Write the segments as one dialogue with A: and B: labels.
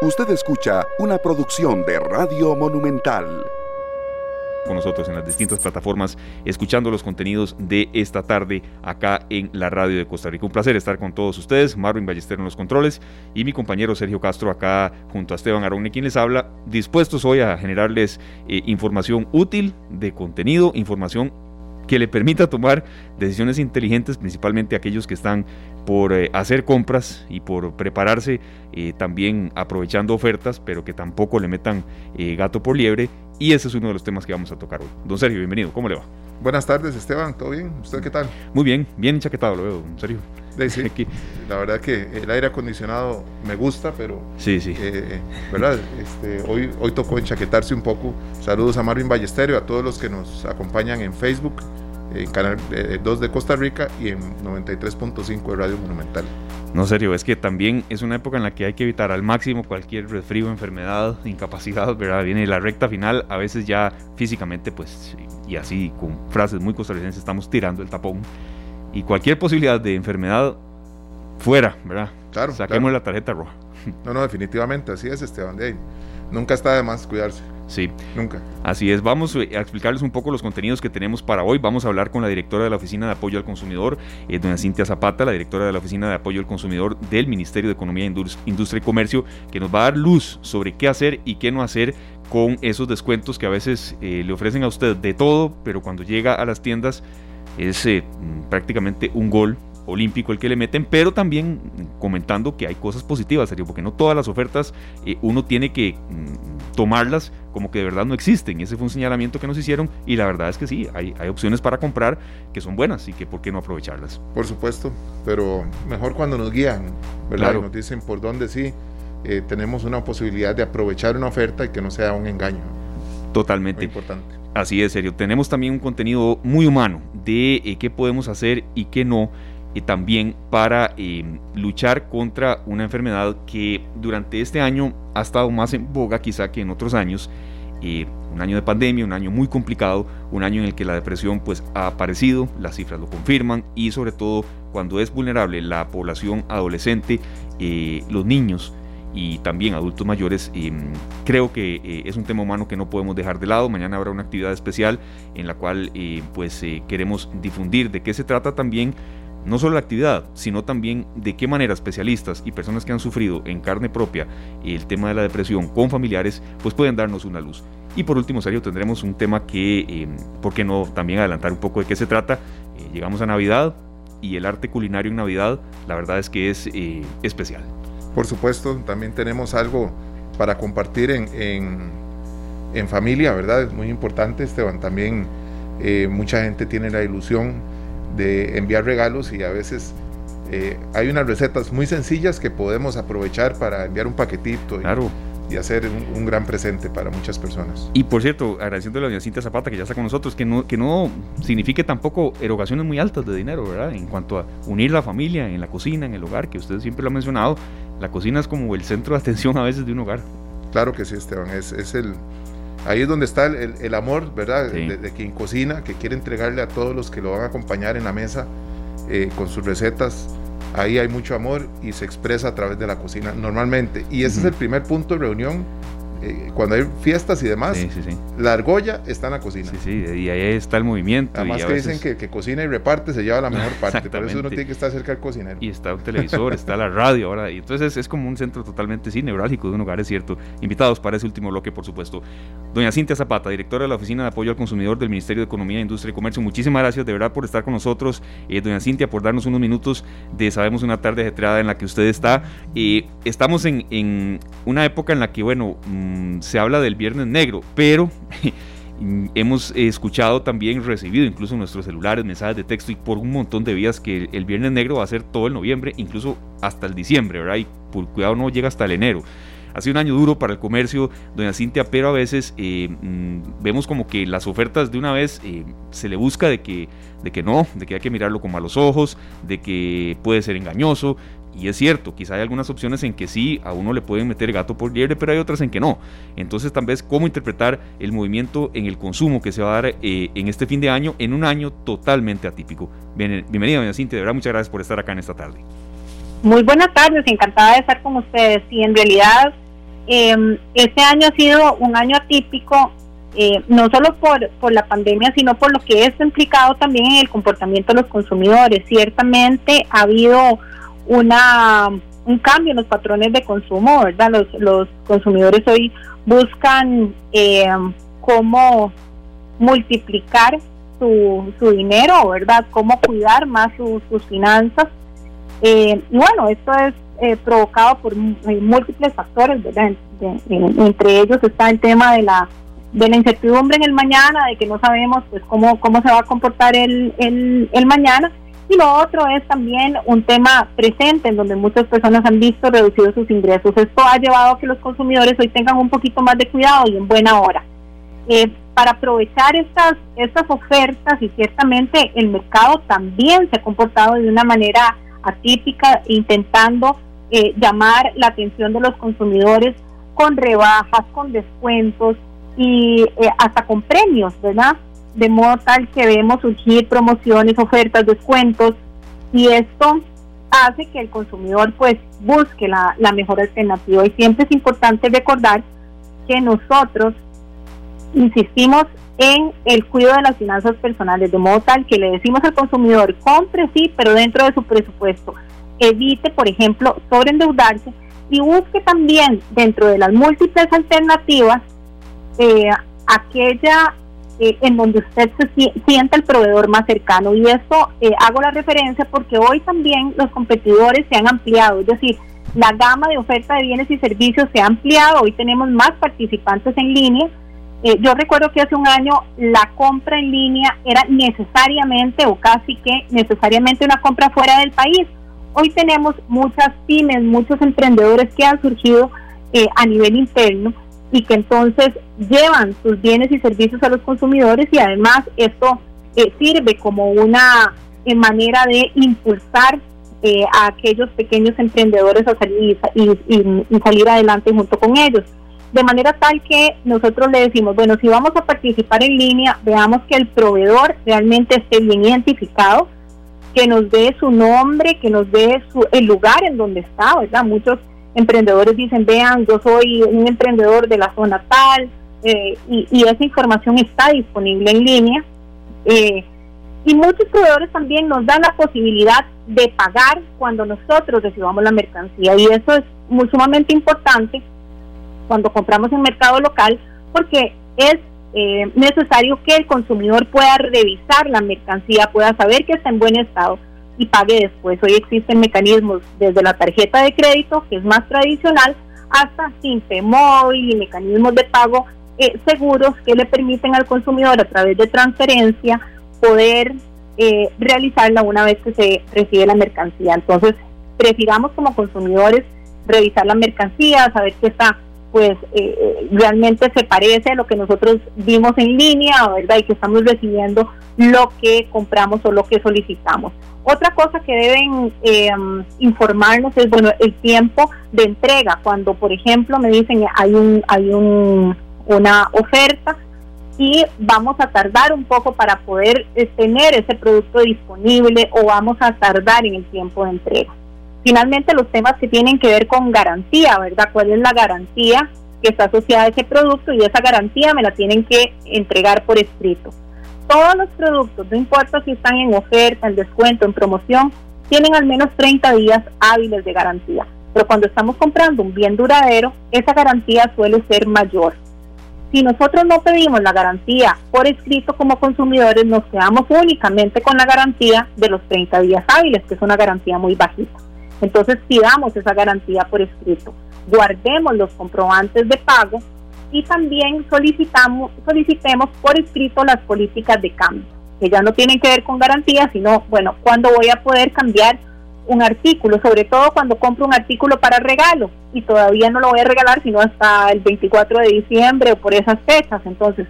A: Usted escucha una producción de Radio Monumental
B: con nosotros en las distintas plataformas, escuchando los contenidos de esta tarde acá en la radio de Costa Rica. Un placer estar con todos ustedes, Marvin Ballester en los controles y mi compañero Sergio Castro acá junto a Esteban Aronne, quien les habla, dispuestos hoy a generarles eh, información útil de contenido, información que le permita tomar decisiones inteligentes, principalmente aquellos que están por eh, hacer compras y por prepararse eh, también aprovechando ofertas, pero que tampoco le metan gato por liebre y ese es uno de los temas que vamos a tocar hoy. Don Sergio, bienvenido. ¿Cómo le va?
C: Buenas tardes, Esteban. ¿Todo bien? ¿Usted qué tal?
B: Muy bien, bien enchaquetado, lo veo, don Sergio.
C: Sí, sí. La verdad que el aire acondicionado me gusta, pero.
B: Sí, sí.
C: Eh, ¿Verdad? Este, hoy, hoy tocó enchaquetarse un poco. Saludos a Marvin Ballesterio, a todos los que nos acompañan en Facebook, en Canal 2 eh, de Costa Rica y en 93.5 de Radio Monumental.
B: No, serio, es que también es una época en la que hay que evitar al máximo cualquier resfrío, enfermedad, incapacidad, ¿verdad? Viene la recta final, a veces ya físicamente, pues, y así con frases muy costarricenses, estamos tirando el tapón. Y cualquier posibilidad de enfermedad, fuera, ¿verdad?
C: Claro.
B: Saquemos la tarjeta roja.
C: No, no, definitivamente, así es, Esteban. De nunca está de más cuidarse.
B: Sí.
C: Nunca.
B: Así es. Vamos eh, a explicarles un poco los contenidos que tenemos para hoy. Vamos a hablar con la directora de la Oficina de Apoyo al Consumidor, eh, doña Cintia Zapata, la directora de la Oficina de Apoyo al Consumidor del Ministerio de Economía, Industria y Comercio, que nos va a dar luz sobre qué hacer y qué no hacer con esos descuentos que a veces eh, le ofrecen a usted de todo, pero cuando llega a las tiendas es prácticamente un gol olímpico el que le meten, pero también comentando que hay cosas positivas, serio, porque no todas las ofertas uno tiene que mm, tomarlas como que de verdad no existen. Ese fue un señalamiento que nos hicieron y la verdad es que sí, hay, hay opciones para comprar que son buenas y que por qué no aprovecharlas.
C: Por supuesto, pero mejor cuando nos guían, ¿verdad? nos dicen por dónde sí eh, tenemos una posibilidad de aprovechar una oferta y que no sea un engaño.
B: Totalmente.
C: importante.
B: Así es, serio. Tenemos también un contenido muy humano de eh, qué podemos hacer y qué no y también para eh, luchar contra una enfermedad que durante este año ha estado más en boga quizá que en otros años. Eh, un año de pandemia, un año muy complicado, un año en el que la depresión pues ha aparecido, las cifras lo confirman y sobre todo cuando es vulnerable la población adolescente, eh, los niños y también adultos mayores, creo que es un tema humano que no podemos dejar de lado. Mañana habrá una actividad especial en la cual pues queremos difundir de qué se trata también no solo la actividad, sino también de qué manera especialistas y personas que han sufrido en carne propia el tema de la depresión con familiares, pues pueden darnos una luz. Y por último, Sergio, tendremos un tema que, eh, ¿por qué no también adelantar un poco de qué se trata? Eh, llegamos a Navidad y el arte culinario en Navidad, la verdad es que es eh, especial.
C: Por supuesto, también tenemos algo para compartir en, en, en familia, ¿verdad? Es muy importante, Esteban. También mucha gente tiene la ilusión de enviar regalos y a veces eh, hay unas recetas muy sencillas que podemos aprovechar para enviar un paquetito y, hacer un, gran presente para muchas personas.
B: Y por cierto, agradeciendo a la doña Cintia Zapata que ya está con nosotros, que no, que no signifique tampoco erogaciones muy altas de dinero, ¿verdad? En cuanto a unir la familia en la cocina, en el hogar, que usted siempre lo ha mencionado, la cocina es como el centro de atención a veces de un hogar.
C: Claro que sí, Esteban, es, es el, Ahí es donde está el, amor, ¿verdad? De, quien cocina, que quiere entregarle a todos los que lo van a acompañar en la mesa eh, con sus recetas. Ahí hay mucho amor y se expresa a través de la cocina normalmente. Y ese es el primer punto de reunión eh, cuando hay fiestas y demás, la argolla está en la cocina.
B: Sí, sí, y ahí está el movimiento.
C: Además que dicen que, que, cocina y reparte se lleva la mejor parte, por eso uno tiene que estar cerca del cocinero.
B: Y está un televisor, está la radio ahora, y entonces es como un centro totalmente sí, neurálgico de un hogar, es cierto. Invitados para ese último bloque, por supuesto. Doña Cintia Zapata, directora de la Oficina de Apoyo al Consumidor del Ministerio de Economía, Industria y Comercio, muchísimas gracias de verdad por estar con nosotros. Eh, doña Cintia, por darnos unos minutos de Sabemos una tarde ajetreada en la que usted está. Eh, estamos en, en, una época en la que, bueno, mm, se habla del Viernes Negro, pero hemos escuchado también, recibido incluso en nuestros celulares, mensajes de texto y por un montón de vías que el Viernes Negro va a ser todo el noviembre, incluso hasta el diciembre, ¿verdad? Y por cuidado no llega hasta el enero. Ha sido un año duro para el comercio, doña Cintia, pero a veces eh, mm, vemos como que las ofertas de una vez eh, se le busca de que, de que no, de que hay que mirarlo con malos ojos, de que puede ser engañoso, y es cierto, quizá hay algunas opciones en que sí, a uno le pueden meter gato por liebre, pero hay otras en que no. Entonces, tal vez, ¿cómo interpretar el movimiento en el consumo que se va a dar eh, en este fin de año, en un año totalmente atípico? Bien, bienvenida, doña de verdad, muchas gracias por estar acá en esta tarde.
D: Muy buenas tardes, encantada de estar con ustedes. Y en realidad, eh, este año ha sido un año atípico, eh, no solo por, por la pandemia, sino por lo que ha implicado también en el comportamiento de los consumidores. Ciertamente ha habido una un cambio en los patrones de consumo, ¿verdad? Los, los consumidores hoy buscan eh, cómo multiplicar su, su dinero, ¿verdad? Cómo cuidar más sus finanzas. Eh, y bueno, esto es eh, provocado por múltiples factores, ¿verdad? entre ellos está el tema de la de la incertidumbre en el mañana, de que no sabemos pues cómo, cómo se va a comportar el, el, el mañana y lo otro es también un tema presente en donde muchas personas han visto reducidos sus ingresos. Esto ha llevado a que los consumidores hoy tengan un poquito más de cuidado y en buena hora. Eh, para aprovechar estas, estas ofertas y ciertamente el mercado también se ha comportado de una manera atípica, intentando eh, llamar la atención de los consumidores con rebajas, con descuentos y eh, hasta con premios, ¿verdad? De modo tal que vemos surgir promociones, ofertas, descuentos y esto hace que el consumidor pues busque la, mejor alternativa y siempre es importante recordar que nosotros insistimos en el cuidado de las finanzas personales, de modo tal que le decimos al consumidor, compre sí, pero dentro de su presupuesto. Evite, por ejemplo, sobreendeudarse y busque también dentro de las múltiples alternativas eh, aquella eh, en donde usted se sienta el proveedor más cercano. Y esto eh, hago la referencia porque hoy también los competidores se han ampliado, es decir, la gama de oferta de bienes y servicios se ha ampliado, hoy tenemos más participantes en línea. Eh, yo recuerdo que hace un año la compra en línea era necesariamente o casi que necesariamente una compra fuera del país. Hoy tenemos muchas pymes, muchos emprendedores que han surgido a nivel interno y que entonces llevan sus bienes y servicios a los consumidores y además esto eh, sirve como una eh, manera de impulsar eh, a aquellos pequeños emprendedores a salir y, salir adelante junto con ellos. De manera tal que nosotros le decimos, bueno, si vamos a participar en línea, veamos que el proveedor realmente esté bien identificado, que nos dé su nombre, que nos dé su, el lugar en donde está, ¿verdad? Muchos emprendedores dicen, vean, yo soy un emprendedor de la zona tal, eh, y, esa información está disponible en línea. Eh, y muchos proveedores también nos dan la posibilidad de pagar cuando nosotros recibamos la mercancía, y eso es sumamente importante cuando compramos en mercado local, porque es eh, necesario que el consumidor pueda revisar la mercancía, pueda saber que está en buen estado y pague después. Hoy existen mecanismos desde la tarjeta de crédito, que es más tradicional, hasta Simpe Móvil y mecanismos de pago eh, seguros que le permiten al consumidor a través de transferencia poder eh, realizarla una vez que se recibe la mercancía. Entonces, prefiramos como consumidores revisar la mercancía, saber que está pues eh, realmente se parece a lo que nosotros vimos en línea, ¿verdad? Y que estamos recibiendo lo que compramos o lo que solicitamos. Otra cosa que deben eh, informarnos es, bueno, el tiempo de entrega. Cuando, por ejemplo, me dicen hay un hay un, una oferta y vamos a tardar un poco para poder eh, tener ese producto disponible o vamos a tardar en el tiempo de entrega. Finalmente, los temas que tienen que ver con garantía, ¿verdad? ¿Cuál es la garantía que está asociada a ese producto? Y esa garantía me la tienen que entregar por escrito. Todos los productos, no importa si están en oferta, en descuento, en promoción, tienen al menos 30 días hábiles de garantía. Pero cuando estamos comprando un bien duradero, esa garantía suele ser mayor. Si nosotros no pedimos la garantía por escrito como consumidores, nos quedamos únicamente con la garantía de los 30 días hábiles, que es una garantía muy bajita. Entonces pidamos esa garantía por escrito, guardemos los comprobantes de pago y también solicitamos, solicitemos por escrito las políticas de cambio, que ya no tienen que ver con garantía, sino, bueno, cuándo voy a poder cambiar un artículo, sobre todo cuando compro un artículo para regalo y todavía no lo voy a regalar sino hasta el 24 de diciembre o por esas fechas. Entonces,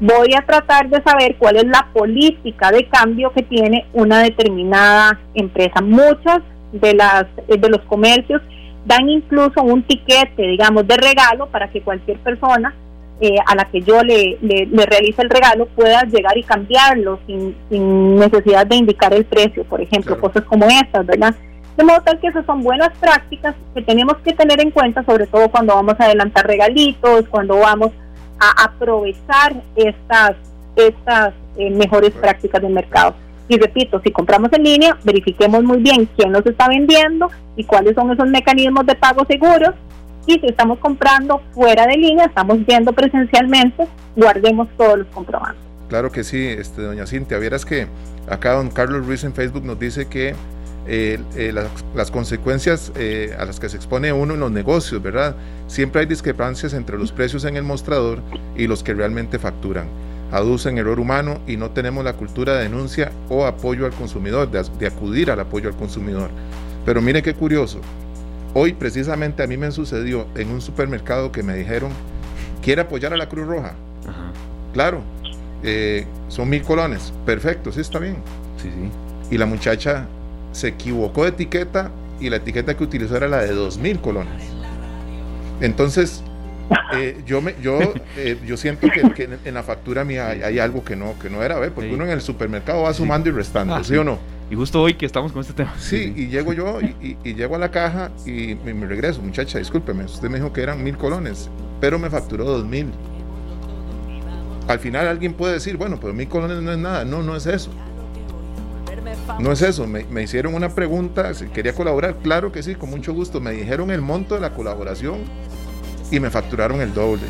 D: voy a tratar de saber cuál es la política de cambio que tiene una determinada empresa. Muchas de, las, eh, de los comercios dan incluso un tiquete, digamos, de regalo para que cualquier persona eh, a la que yo le, le, realice el regalo pueda llegar y cambiarlo sin, sin necesidad de indicar el precio, por ejemplo, cosas como estas, ¿verdad? De modo tal que esas son buenas prácticas que tenemos que tener en cuenta, sobre todo cuando vamos a adelantar regalitos, cuando vamos a aprovechar estas, estas eh, mejores prácticas del mercado. Y repito, si compramos en línea, verifiquemos muy bien quién nos está vendiendo y cuáles son esos mecanismos de pago seguros. Y si estamos comprando fuera de línea, estamos viendo presencialmente, guardemos todos los comprobantes.
C: Claro que sí, este, doña Cintia. Vieras que acá don Carlos Ruiz en Facebook nos dice que eh, eh, las, consecuencias eh, a las que se expone uno en los negocios, ¿verdad? Siempre hay discrepancias entre los precios en el mostrador y los que realmente facturan. Aducen error humano y no tenemos la cultura de denuncia o apoyo al consumidor, de, de acudir al apoyo al consumidor. Pero mire qué curioso. Hoy precisamente a mí me sucedió en un supermercado que me dijeron, ¿quiere apoyar a la Cruz Roja? Claro, son mil colones. Perfecto, sí está bien.
B: Sí, sí.
C: Y la muchacha se equivocó de etiqueta y la etiqueta que utilizó era la de 2.000 colones. Entonces, eh, yo me, yo, eh, yo siento que, en, la factura mía hay, algo que no, que no era, ¿ve? porque uno en el supermercado va sumando y restando, ah, ¿sí, o no?
B: Y justo hoy que estamos con este tema.
C: Sí, y llego yo y, llego a la caja y me, regreso, muchacha, discúlpeme, usted me dijo que eran mil colones, pero me facturó dos mil. Al final alguien puede decir, bueno, pero mil colones no es nada. No, no es eso. No es eso, me, hicieron una pregunta, si quería colaborar, claro que sí, con mucho gusto. Me dijeron el monto de la colaboración y me facturaron el doble.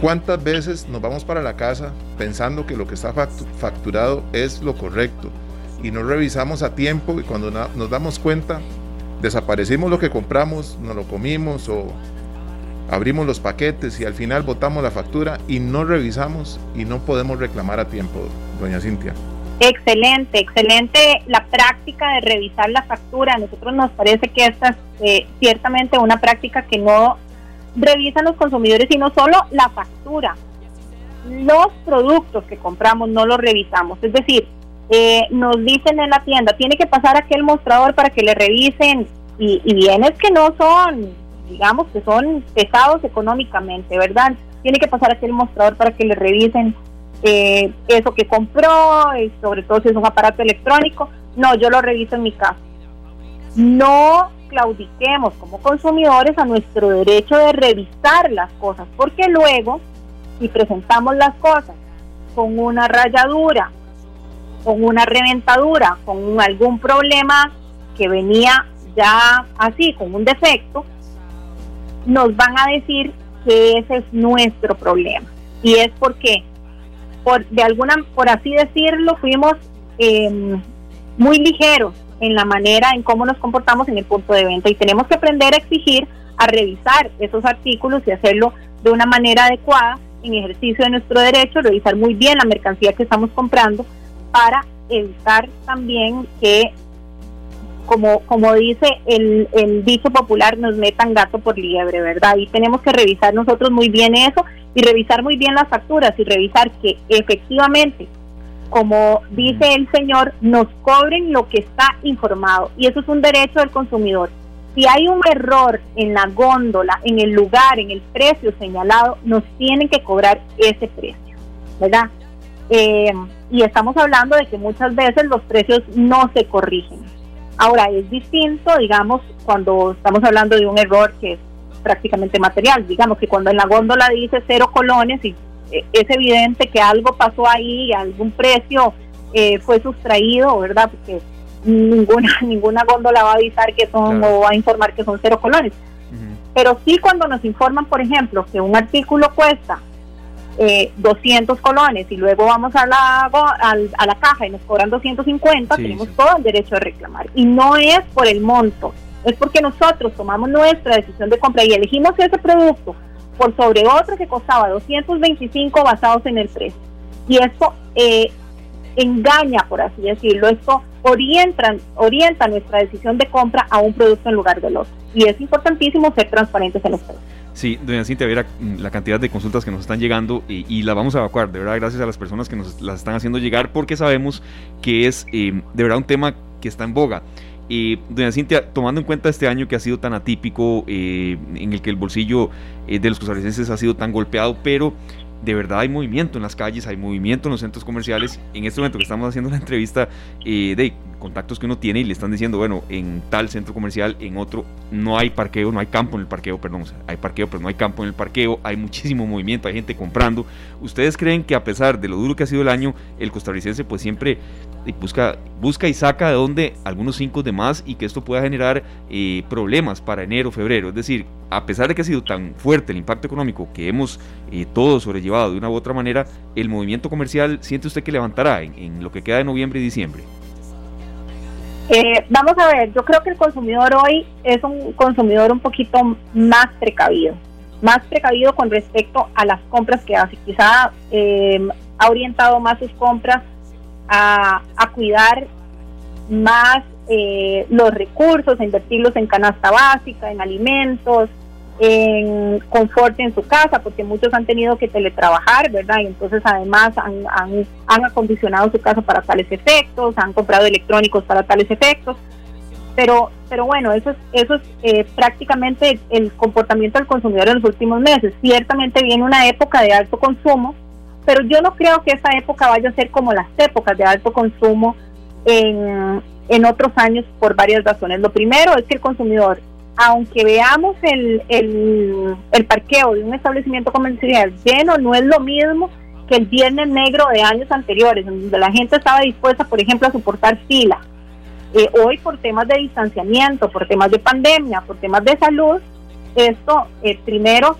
C: ¿Cuántas veces nos vamos para la casa pensando que lo que está facturado es lo correcto y no revisamos a tiempo y cuando nos damos cuenta desaparecimos lo que compramos, nos lo comimos o abrimos los paquetes y al final botamos la factura y no revisamos y no podemos reclamar a tiempo, doña Cintia?
D: Excelente, excelente la práctica de revisar la factura. A nosotros nos parece que esta es eh, ciertamente una práctica que no revisan los consumidores, sino solo la factura. Los productos que compramos no los revisamos. Es decir, eh, nos dicen en la tienda, tiene que pasar aquel mostrador para que le revisen y, y bienes que no son, digamos, que son pesados económicamente, ¿verdad? Tiene que pasar aquel mostrador para que le revisen eh, eso que compró, y sobre todo si es un aparato electrónico. No, yo lo reviso en mi casa. No claudiquemos como consumidores a nuestro derecho de revisar las cosas, porque luego, si presentamos las cosas con una rayadura, con una reventadura, con algún problema que venía ya así, con un defecto, nos van a decir que ese es nuestro problema. Y es porque por de alguna, por así decirlo, fuimos em, muy ligeros en la manera en cómo nos comportamos en el punto de venta y tenemos que aprender a exigir, a revisar esos artículos y hacerlo de una manera adecuada en ejercicio de nuestro derecho, revisar muy bien la mercancía que estamos comprando para evitar también que como, como dice el, el dicho popular, nos metan gato por liebre, ¿verdad? Y tenemos que revisar nosotros muy bien eso y revisar muy bien las facturas y revisar que efectivamente, como dice el señor, nos cobren lo que está informado. Y eso es un derecho del consumidor. Si hay un error en la góndola, en el lugar, en el precio señalado, nos tienen que cobrar ese precio, ¿verdad? Eh, y estamos hablando de que muchas veces los precios no se corrigen. Ahora, es distinto, digamos, cuando estamos hablando de un error que es prácticamente material. Digamos que cuando en la góndola dice cero colones y es evidente que algo pasó ahí, algún precio eh, fue sustraído, ¿verdad? Porque ninguna ninguna góndola va a avisar que son o va a informar que son cero colones. Pero sí cuando nos informan, por ejemplo, que un artículo cuesta eh, 200 colones y luego vamos a la, a, la caja y nos cobran 250, tenemos todo el derecho de reclamar. Y no es por el monto, es porque nosotros tomamos nuestra decisión de compra y elegimos ese producto por sobre otro que costaba 225 basados en el precio. Y esto eh, engaña, por así decirlo, esto orienta, orienta nuestra decisión de compra a un producto en lugar del otro. Y es importantísimo ser transparentes en los precios.
B: Sí, doña Cintia, ver mm, la cantidad de consultas que nos están llegando y, la vamos a evacuar, de verdad, gracias a las personas que nos las están haciendo llegar, porque sabemos que es eh, de verdad un tema que está en boga. Y doña Cintia, tomando en cuenta este año que ha sido tan atípico, eh, en el que el bolsillo eh, de los costarricenses ha sido tan golpeado, pero de verdad hay movimiento en las calles, hay movimiento en los centros comerciales. En este momento que estamos haciendo la entrevista eh, de contactos que uno tiene y le están diciendo, bueno, en tal centro comercial, en otro, no hay parqueo, no hay campo en el parqueo, perdón, hay parqueo, pero no hay campo en el parqueo, hay muchísimo movimiento, hay gente comprando. ¿Ustedes creen que a pesar de lo duro que ha sido el año, el costarricense pues siempre busca, busca y saca de donde algunos cinco de más y que esto pueda generar eh, problemas para enero, febrero? Es decir, a pesar de que ha sido tan fuerte el impacto económico que hemos eh, todos sobrellevado de una u otra manera, el movimiento comercial siente usted que levantará en lo que queda de noviembre y diciembre.
D: Eh, vamos a ver, yo creo que el consumidor hoy es un consumidor un poquito más precavido, más precavido con respecto a las compras que hace. Quizá eh, ha orientado más sus compras a, cuidar más eh, los recursos, a invertirlos en canasta básica, en alimentos, en confort en su casa, porque muchos han tenido que teletrabajar, ¿verdad? Y entonces además han, han, acondicionado su casa para tales efectos, han comprado electrónicos para tales efectos. Pero, pero bueno, eso es, eso es eh, prácticamente el comportamiento del consumidor en los últimos meses. Ciertamente viene una época de alto consumo, pero yo no creo que esta época vaya a ser como las épocas de alto consumo en, en otros años por varias razones. Lo primero es que el consumidor aunque veamos el, el, el, parqueo de un establecimiento comercial lleno, no es lo mismo que el viernes negro de años anteriores, donde la gente estaba dispuesta, por ejemplo, a soportar fila. Eh, hoy por temas de distanciamiento, por temas de pandemia, por temas de salud, esto eh, primero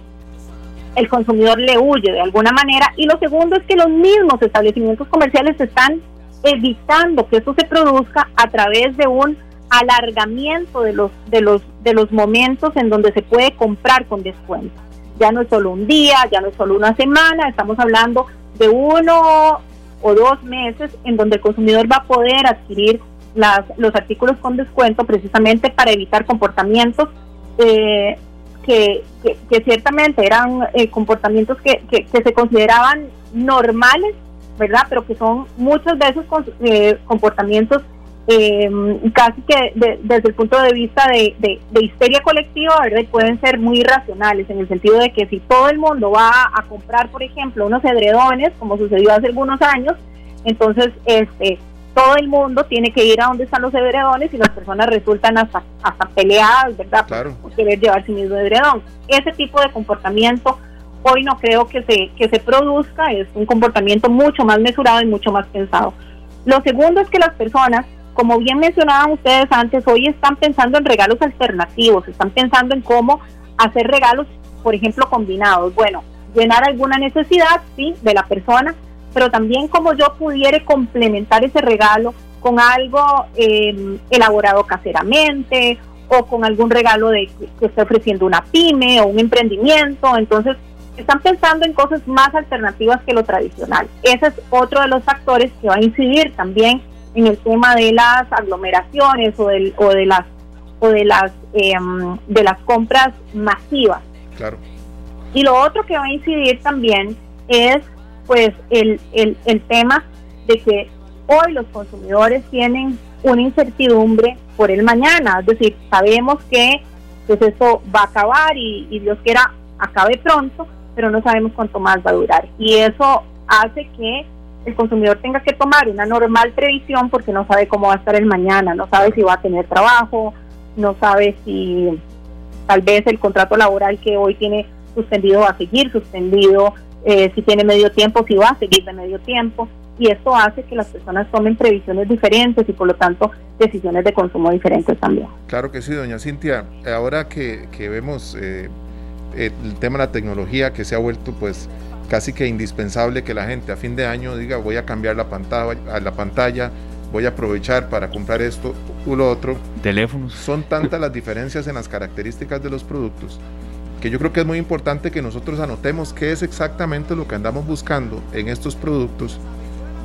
D: el consumidor le huye de alguna manera y lo segundo es que los mismos establecimientos comerciales están evitando que eso se produzca a través de un alargamiento de los, de los, de los momentos en donde se puede comprar con descuento. Ya no es solo un día, ya no es solo una semana, estamos hablando de uno o dos meses en donde el consumidor va a poder adquirir las, los artículos con descuento precisamente para evitar comportamientos eh, que, que, ciertamente eran eh, comportamientos que, que, se consideraban normales, ¿verdad? Pero que son muchas veces eh, comportamientos eh, casi que desde el punto de vista de, de, histeria colectiva, ¿verdad? pueden ser muy irracionales, en el sentido de que si todo el mundo va a comprar, por ejemplo, unos edredones, como sucedió hace algunos años, entonces este todo el mundo tiene que ir a donde están los edredones y las personas resultan hasta, hasta peleadas, ¿verdad? Por querer llevar su mismo edredón. Ese tipo de comportamiento hoy no creo que se, que se produzca, es un comportamiento mucho más mesurado y mucho más pensado. Lo segundo es que las personas como bien mencionaban ustedes antes, hoy están pensando en regalos alternativos, están pensando en cómo hacer regalos, por ejemplo, combinados. Bueno, llenar alguna necesidad, sí, de la persona, pero también como yo pudiera complementar ese regalo con algo em, elaborado caseramente o con algún regalo de que esté ofreciendo una pyme o un emprendimiento. Entonces, están pensando en cosas más alternativas que lo tradicional. Ese es otro de los factores que va a incidir también en el tema de las aglomeraciones o, del, o de las o de las em, de las compras masivas.
C: Claro.
D: Y lo otro que va a incidir también es pues el, el, el tema de que hoy los consumidores tienen una incertidumbre por el mañana, es decir, sabemos que pues esto va a acabar y, y Dios quiera acabe pronto, pero no sabemos cuánto más va a durar. Y eso hace que el consumidor tenga que tomar una normal previsión porque no sabe cómo va a estar el mañana, no sabe si va a tener trabajo, no sabe si tal vez el contrato laboral que hoy tiene suspendido va a seguir suspendido, eh, si tiene medio tiempo, si va a seguir de medio tiempo. Y esto hace que las personas tomen previsiones diferentes y por lo tanto decisiones de consumo diferentes también.
C: Claro que sí, doña Cintia. Ahora que, vemos eh, el tema de la tecnología que se ha vuelto pues casi que indispensable que la gente a fin de año diga voy a cambiar la pantalla, a la pantalla voy a aprovechar para comprar esto o lo otro.
B: Teléfonos.
C: Son tantas las diferencias en las características de los productos que yo creo que es muy importante que nosotros anotemos qué es exactamente lo que andamos buscando en estos productos,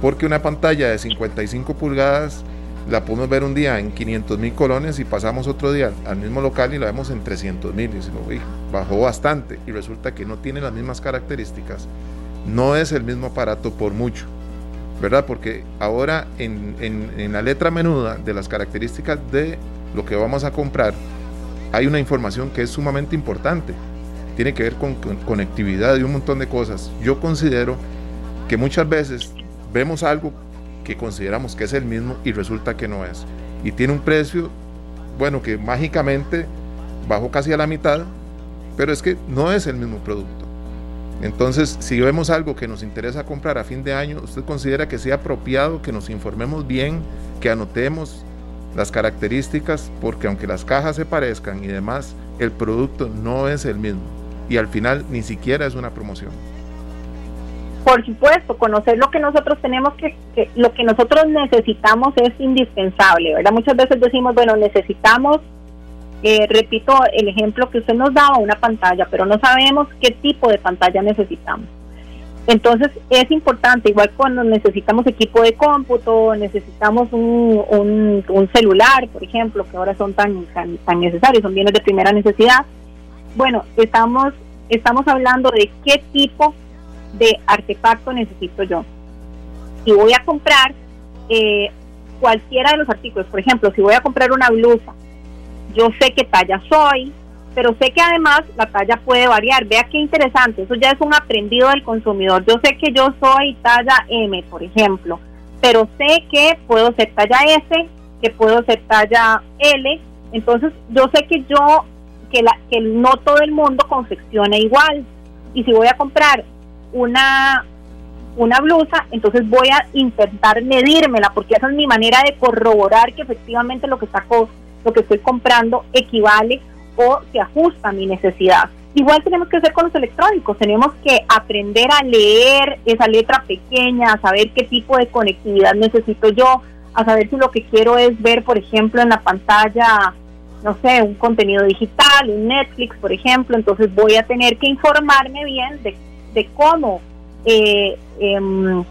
C: porque una pantalla de 55 pulgadas la podemos ver un día en 500 mil colones y pasamos otro día al mismo local y la vemos en 300 mil y decimos, uy, bajó bastante y resulta que no tiene las mismas características. No es el mismo aparato por mucho, ¿verdad? Porque ahora en, en la letra menuda de las características de lo que vamos a comprar hay una información que es sumamente importante. Tiene que ver con, conectividad y un montón de cosas. Yo considero que muchas veces vemos algo que consideramos que es el mismo y resulta que no es. Y tiene un precio, bueno, que mágicamente bajó casi a la mitad, pero es que no es el mismo producto. Entonces, si vemos algo que nos interesa comprar a fin de año, ¿usted considera que sea apropiado que nos informemos bien, que anotemos las características? Porque aunque las cajas se parezcan y demás, el producto no es el mismo. Y al final ni siquiera es una promoción.
D: Por supuesto, conocer lo que nosotros tenemos que, lo que nosotros necesitamos es indispensable, ¿verdad? Muchas veces decimos, bueno, necesitamos eh, repito el ejemplo que usted nos daba, una pantalla, pero no sabemos qué tipo de pantalla necesitamos. Entonces es importante, igual cuando necesitamos equipo de cómputo, necesitamos un, un, celular, por ejemplo, que ahora son tan, tan, necesarios, son bienes de primera necesidad. Bueno, estamos, estamos hablando de qué tipo de artefacto necesito yo. Si voy a comprar eh, cualquiera de los artículos, por ejemplo, si voy a comprar una blusa, yo sé qué talla soy, pero sé que además la talla puede variar. Vea qué interesante, eso ya es un aprendido del consumidor. Yo sé que yo soy talla M, por ejemplo, pero sé que puedo ser talla S, que puedo ser talla L. Entonces yo sé que yo, que, la, que no todo el mundo confecciona igual. Y si voy a comprar una una blusa, entonces voy a intentar medírmela porque esa es mi manera de corroborar que efectivamente lo que está lo que estoy comprando equivale o se ajusta a mi necesidad. Igual tenemos que hacer con los electrónicos, tenemos que aprender a leer esa letra pequeña, a saber qué tipo de conectividad necesito yo, a saber si lo que quiero es ver, por ejemplo, en la pantalla, no sé, un contenido digital, un Netflix, por ejemplo, entonces voy a tener que informarme bien de, cómo, eh, em,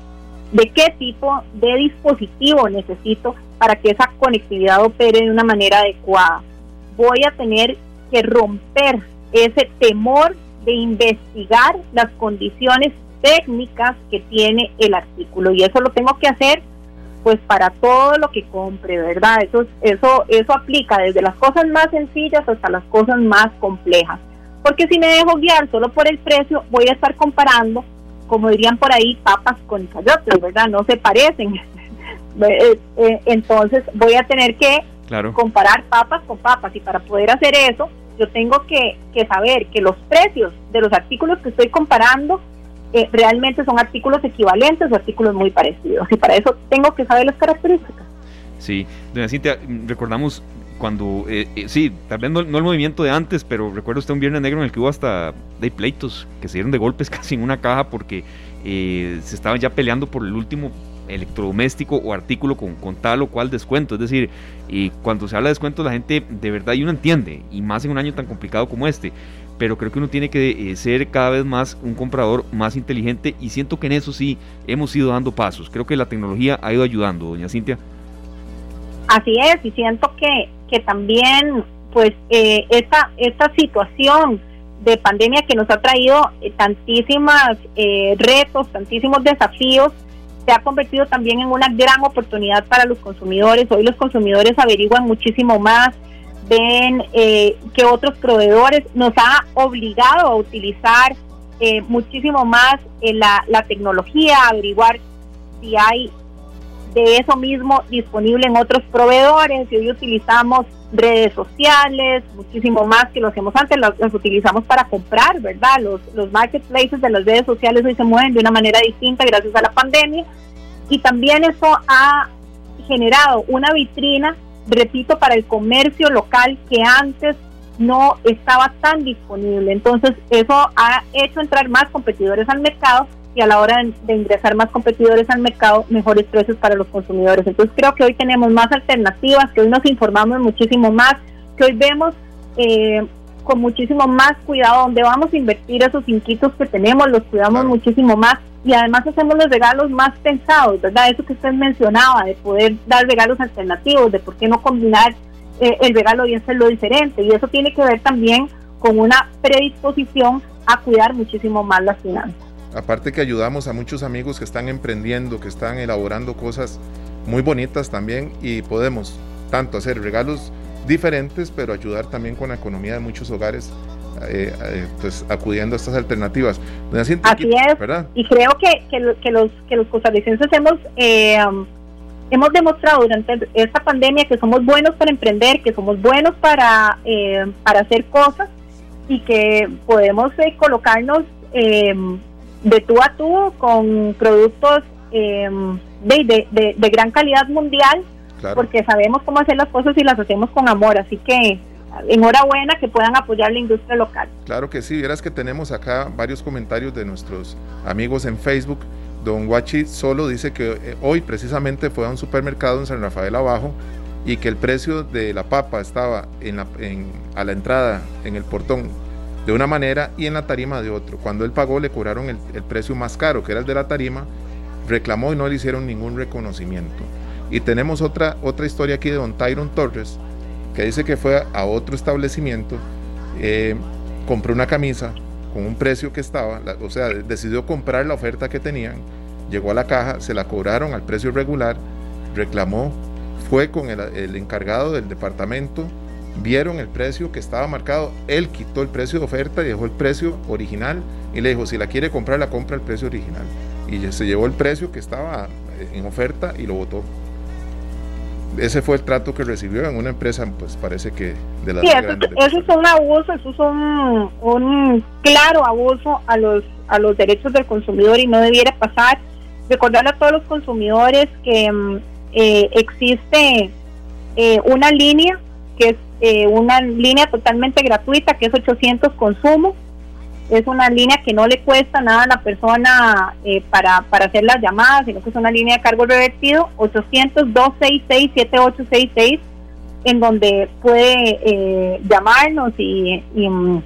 D: de qué tipo de dispositivo necesito para que esa conectividad opere de una manera adecuada. Voy a tener que romper ese temor de investigar las condiciones técnicas que tiene el artículo y eso lo tengo que hacer pues para todo lo que compre, ¿verdad? Eso eso eso aplica desde las cosas más sencillas hasta las cosas más complejas. Porque si me dejo guiar solo por el precio, voy a estar comparando, como dirían por ahí, papas con chayotes, ¿verdad? No se parecen. Eh, eh, entonces voy a tener que comparar papas con papas y para poder hacer eso yo tengo que, saber que los precios de los artículos que estoy comparando eh, realmente son artículos equivalentes o artículos muy parecidos y para eso tengo que saber las características.
B: Sí, doña Cintia, recordamos cuando, sí, tal vez no, el movimiento de antes, pero recuerdo usted un viernes negro en el que hubo hasta de pleitos que se dieron de golpes casi en una caja porque se estaban ya peleando por el último electrodoméstico o artículo con, con, tal o cual descuento. Es decir, y cuando se habla de descuentos la gente de verdad y uno entiende, y más en un año tan complicado como este. Pero creo que uno tiene que eh, ser cada vez más un comprador más inteligente y siento que en eso sí hemos ido dando pasos. Creo que la tecnología ha ido ayudando, doña Cintia.
D: Así es, y siento que, que también pues eh, esta, esta situación de pandemia que nos ha traído eh, tantísimas eh, retos, tantísimos desafíos, se ha convertido también en una gran oportunidad para los consumidores. Hoy los consumidores averiguan muchísimo más, ven eh, que otros proveedores nos ha obligado a utilizar eh, muchísimo más eh, la, la tecnología, averiguar si hay de eso mismo disponible en otros proveedores y hoy utilizamos redes sociales, muchísimo más que lo hacíamos antes, las, utilizamos para comprar, ¿verdad? Los, los marketplaces de las redes sociales hoy se mueven de una manera distinta gracias a la pandemia y también eso ha generado una vitrina, repito, para el comercio local que antes no estaba tan disponible. Entonces eso ha hecho entrar más competidores al mercado y a la hora de, ingresar más competidores al mercado, mejores precios para los consumidores. Entonces creo que hoy tenemos más alternativas, que hoy nos informamos muchísimo más, que hoy vemos eh, con muchísimo más cuidado dónde vamos a invertir esos inquitos que tenemos, los cuidamos muchísimo más y además hacemos los regalos más pensados, ¿verdad? Eso que usted mencionaba, de poder dar regalos alternativos, de por qué no combinar eh, el regalo y hacerlo diferente. Y eso tiene que ver también con una predisposición a cuidar muchísimo más las finanzas.
C: Aparte que ayudamos a muchos amigos que están emprendiendo, que están elaborando cosas muy bonitas también y podemos tanto hacer regalos diferentes, pero ayudar también con la economía de muchos hogares eh, eh, pues acudiendo a estas alternativas.
D: Así es, ¿verdad? y creo que, que, los, que los costarricenses hemos, eh, hemos demostrado durante esta pandemia que somos buenos para emprender, que somos buenos para, para hacer cosas y que podemos colocarnos de tú a tú con productos de, de, de, gran calidad mundial, porque sabemos cómo hacer las cosas y las hacemos con amor. Así que enhorabuena que puedan apoyar la industria local.
C: Claro que sí, verás que tenemos acá varios comentarios de nuestros amigos en Facebook. Don Guachi solo dice que eh, hoy precisamente fue a un supermercado en San Rafael Abajo y que el precio de la papa estaba en la, a la entrada en el portón de una manera y en la tarima de otro. Cuando él pagó le cobraron el, el precio más caro, que era el de la tarima, reclamó y no le hicieron ningún reconocimiento. Y tenemos otra, otra historia aquí de don Tyron Torres, que dice que fue a otro establecimiento, eh, compró una camisa con un precio que estaba, o sea, decidió comprar la oferta que tenían, llegó a la caja, se la cobraron al precio regular, reclamó, fue con el, el encargado del departamento, vieron el precio que estaba marcado, él quitó el precio de oferta y dejó el precio original y le dijo, si la quiere comprar, la compra el precio original. Y se llevó el precio que estaba en oferta y lo votó ese fue el trato que recibió en una empresa, pues parece que de la...
D: Sí, eso, es un abuso, eso es un, un claro abuso a los, a los derechos del consumidor y no debiera pasar. Recordarle a todos los consumidores que mm, eh, existe eh, una línea que es eh, una línea totalmente gratuita que es 800 consumo es una línea que no le cuesta nada a la persona eh, para, para hacer las llamadas, sino que es una línea de cargo revertido, 800-266-7866, en donde puede eh, llamarnos y, mm,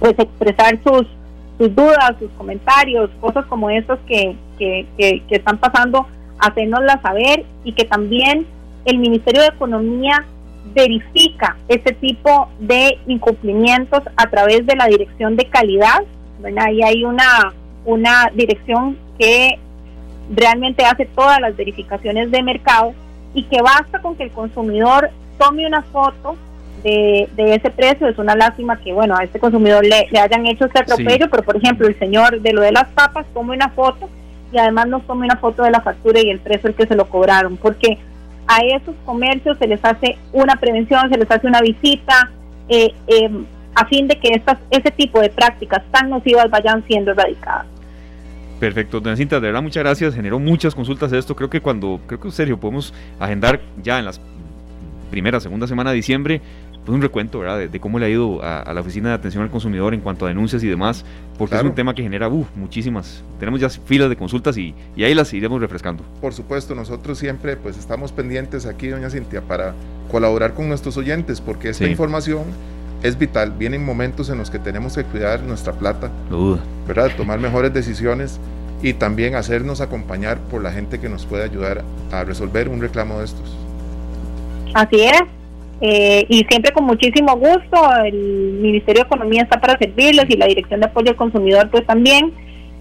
D: pues expresar sus, sus dudas, sus comentarios, cosas como esas que, que, que, que están pasando, hacernoslas saber y que también el Ministerio de Economía verifica este tipo de incumplimientos a través de la dirección de calidad, ¿verdad? Y hay una, una dirección que realmente hace todas las verificaciones de mercado y que basta con que el consumidor tome una foto de, ese precio. Es una lástima que, bueno, a este consumidor le, hayan hecho este atropello, pero por ejemplo, el señor de lo de las papas tome una foto y además nos tome una foto de la factura y el precio el que se lo cobraron, porque a esos comercios se les hace una prevención, se les hace una visita, eh, em, a fin de que estas, ese tipo de prácticas tan nocivas vayan siendo erradicadas.
B: Perfecto, doña Cinta, de verdad muchas gracias, generó muchas consultas de esto, creo que cuando, creo que Sergio, podemos agendar ya en las primera, segunda semana de diciembre, pues un recuento ¿verdad? De, cómo le ha ido a, la Oficina de Atención al Consumidor en cuanto a denuncias y demás, porque es un tema que genera muchísimas. Tenemos ya filas de consultas y, y, ahí las iremos refrescando.
C: Por supuesto, nosotros siempre pues estamos pendientes aquí, doña Cintia, para colaborar con nuestros oyentes, porque esta información es vital. Vienen momentos en los que tenemos que cuidar nuestra plata, ¿verdad? Tomar mejores decisiones y también hacernos acompañar por la gente que nos puede ayudar a resolver un reclamo de estos.
D: Así es. Eh, y siempre con muchísimo gusto, el Ministerio de Economía está para servirles y la Dirección de Apoyo al Consumidor pues también.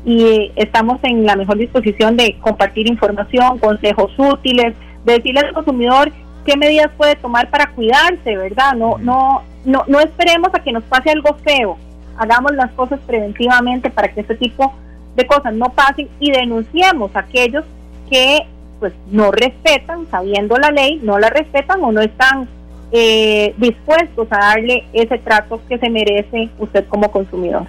D: Y estamos en la mejor disposición de compartir información, consejos útiles, de decirle al consumidor qué medidas puede tomar para cuidarse, ¿verdad? No, no, no, no esperemos a que nos pase algo feo. Hagamos las cosas preventivamente para que este tipo de cosas no pasen y denunciemos a aquellos que pues no respetan, sabiendo la ley, no la respetan o no están eh, dispuestos a darle ese trato que se merece usted como consumidor.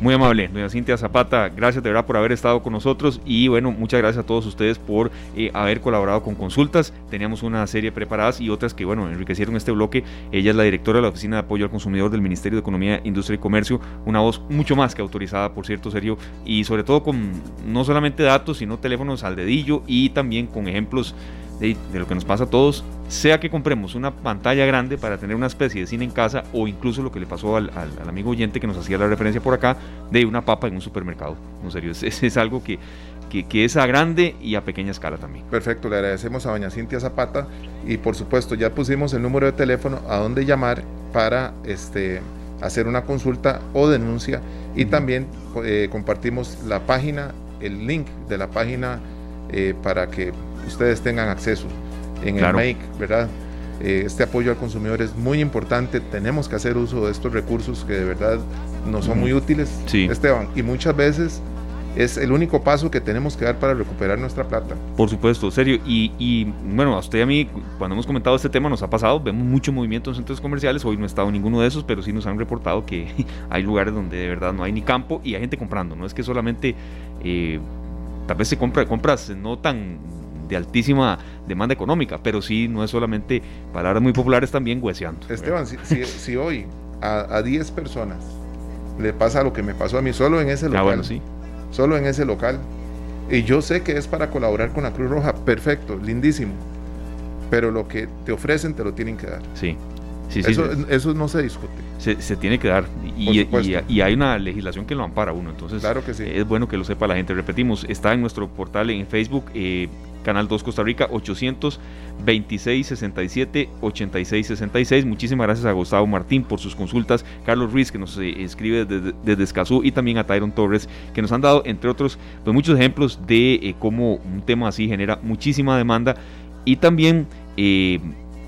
B: Muy amable, doña Cintia Zapata, gracias de verdad por haber estado con nosotros y bueno, muchas gracias a todos ustedes por eh, haber colaborado con consultas. Teníamos una serie preparadas y otras que bueno, enriquecieron este bloque. Ella es la directora de la Oficina de Apoyo al Consumidor del Ministerio de Economía, Industria y Comercio, una voz mucho más que autorizada, por cierto, Sergio, y sobre todo con no solamente datos, sino teléfonos al dedillo y también con ejemplos de, lo que nos pasa a todos, sea que compremos una pantalla grande para tener una especie de cine en casa o incluso lo que le pasó al, amigo oyente que nos hacía la referencia por acá de una papa en un supermercado. En serio, es, es algo que, que, es a grande y a pequeña escala también.
C: Perfecto, le agradecemos a doña Cintia Zapata y por supuesto ya pusimos el número de teléfono a donde llamar para este, hacer una consulta o denuncia y también eh, compartimos la página, el link de la página eh, para que ustedes tengan acceso en el Make, ¿verdad? Eh, este apoyo al consumidor es muy importante, tenemos que hacer uso de estos recursos que de verdad nos son muy útiles, Esteban, y muchas veces es el único paso que tenemos que dar para recuperar nuestra plata.
B: Por supuesto, serio. Y, bueno, a usted y a mí, cuando hemos comentado este tema, nos ha pasado, vemos mucho movimiento en centros comerciales. Hoy no he estado en ninguno de esos, pero sí nos han reportado que hay lugares donde de verdad no hay ni campo y hay gente comprando. No es que solamente eh, tal vez se compra compras no tan de altísima demanda económica, pero sí no es solamente palabras muy populares también hueseando.
C: Esteban, si, hoy a 10 personas le pasa lo que me pasó a mí solo en ese bueno, sí solo en ese local. Y yo sé que es para colaborar con la Cruz Roja, perfecto, lindísimo. Pero lo que te ofrecen te lo tienen que dar.
B: Sí.
C: Sí, sí, eso, no se discute.
B: Se, tiene que dar. Y, y, hay una legislación que lo ampara uno. Entonces,
C: claro que sí.
B: es bueno que lo sepa la gente. Repetimos, está en nuestro portal en Facebook. Eh, Canal 2 Costa Rica, 826 67 86 66. Muchísimas gracias a Gustavo Martín por sus consultas, Carlos Ruiz que nos eh, escribe desde, desde, Escazú y también a Tyron Torres que nos han dado, entre otros, pues muchos ejemplos de eh, cómo un tema así genera muchísima demanda y también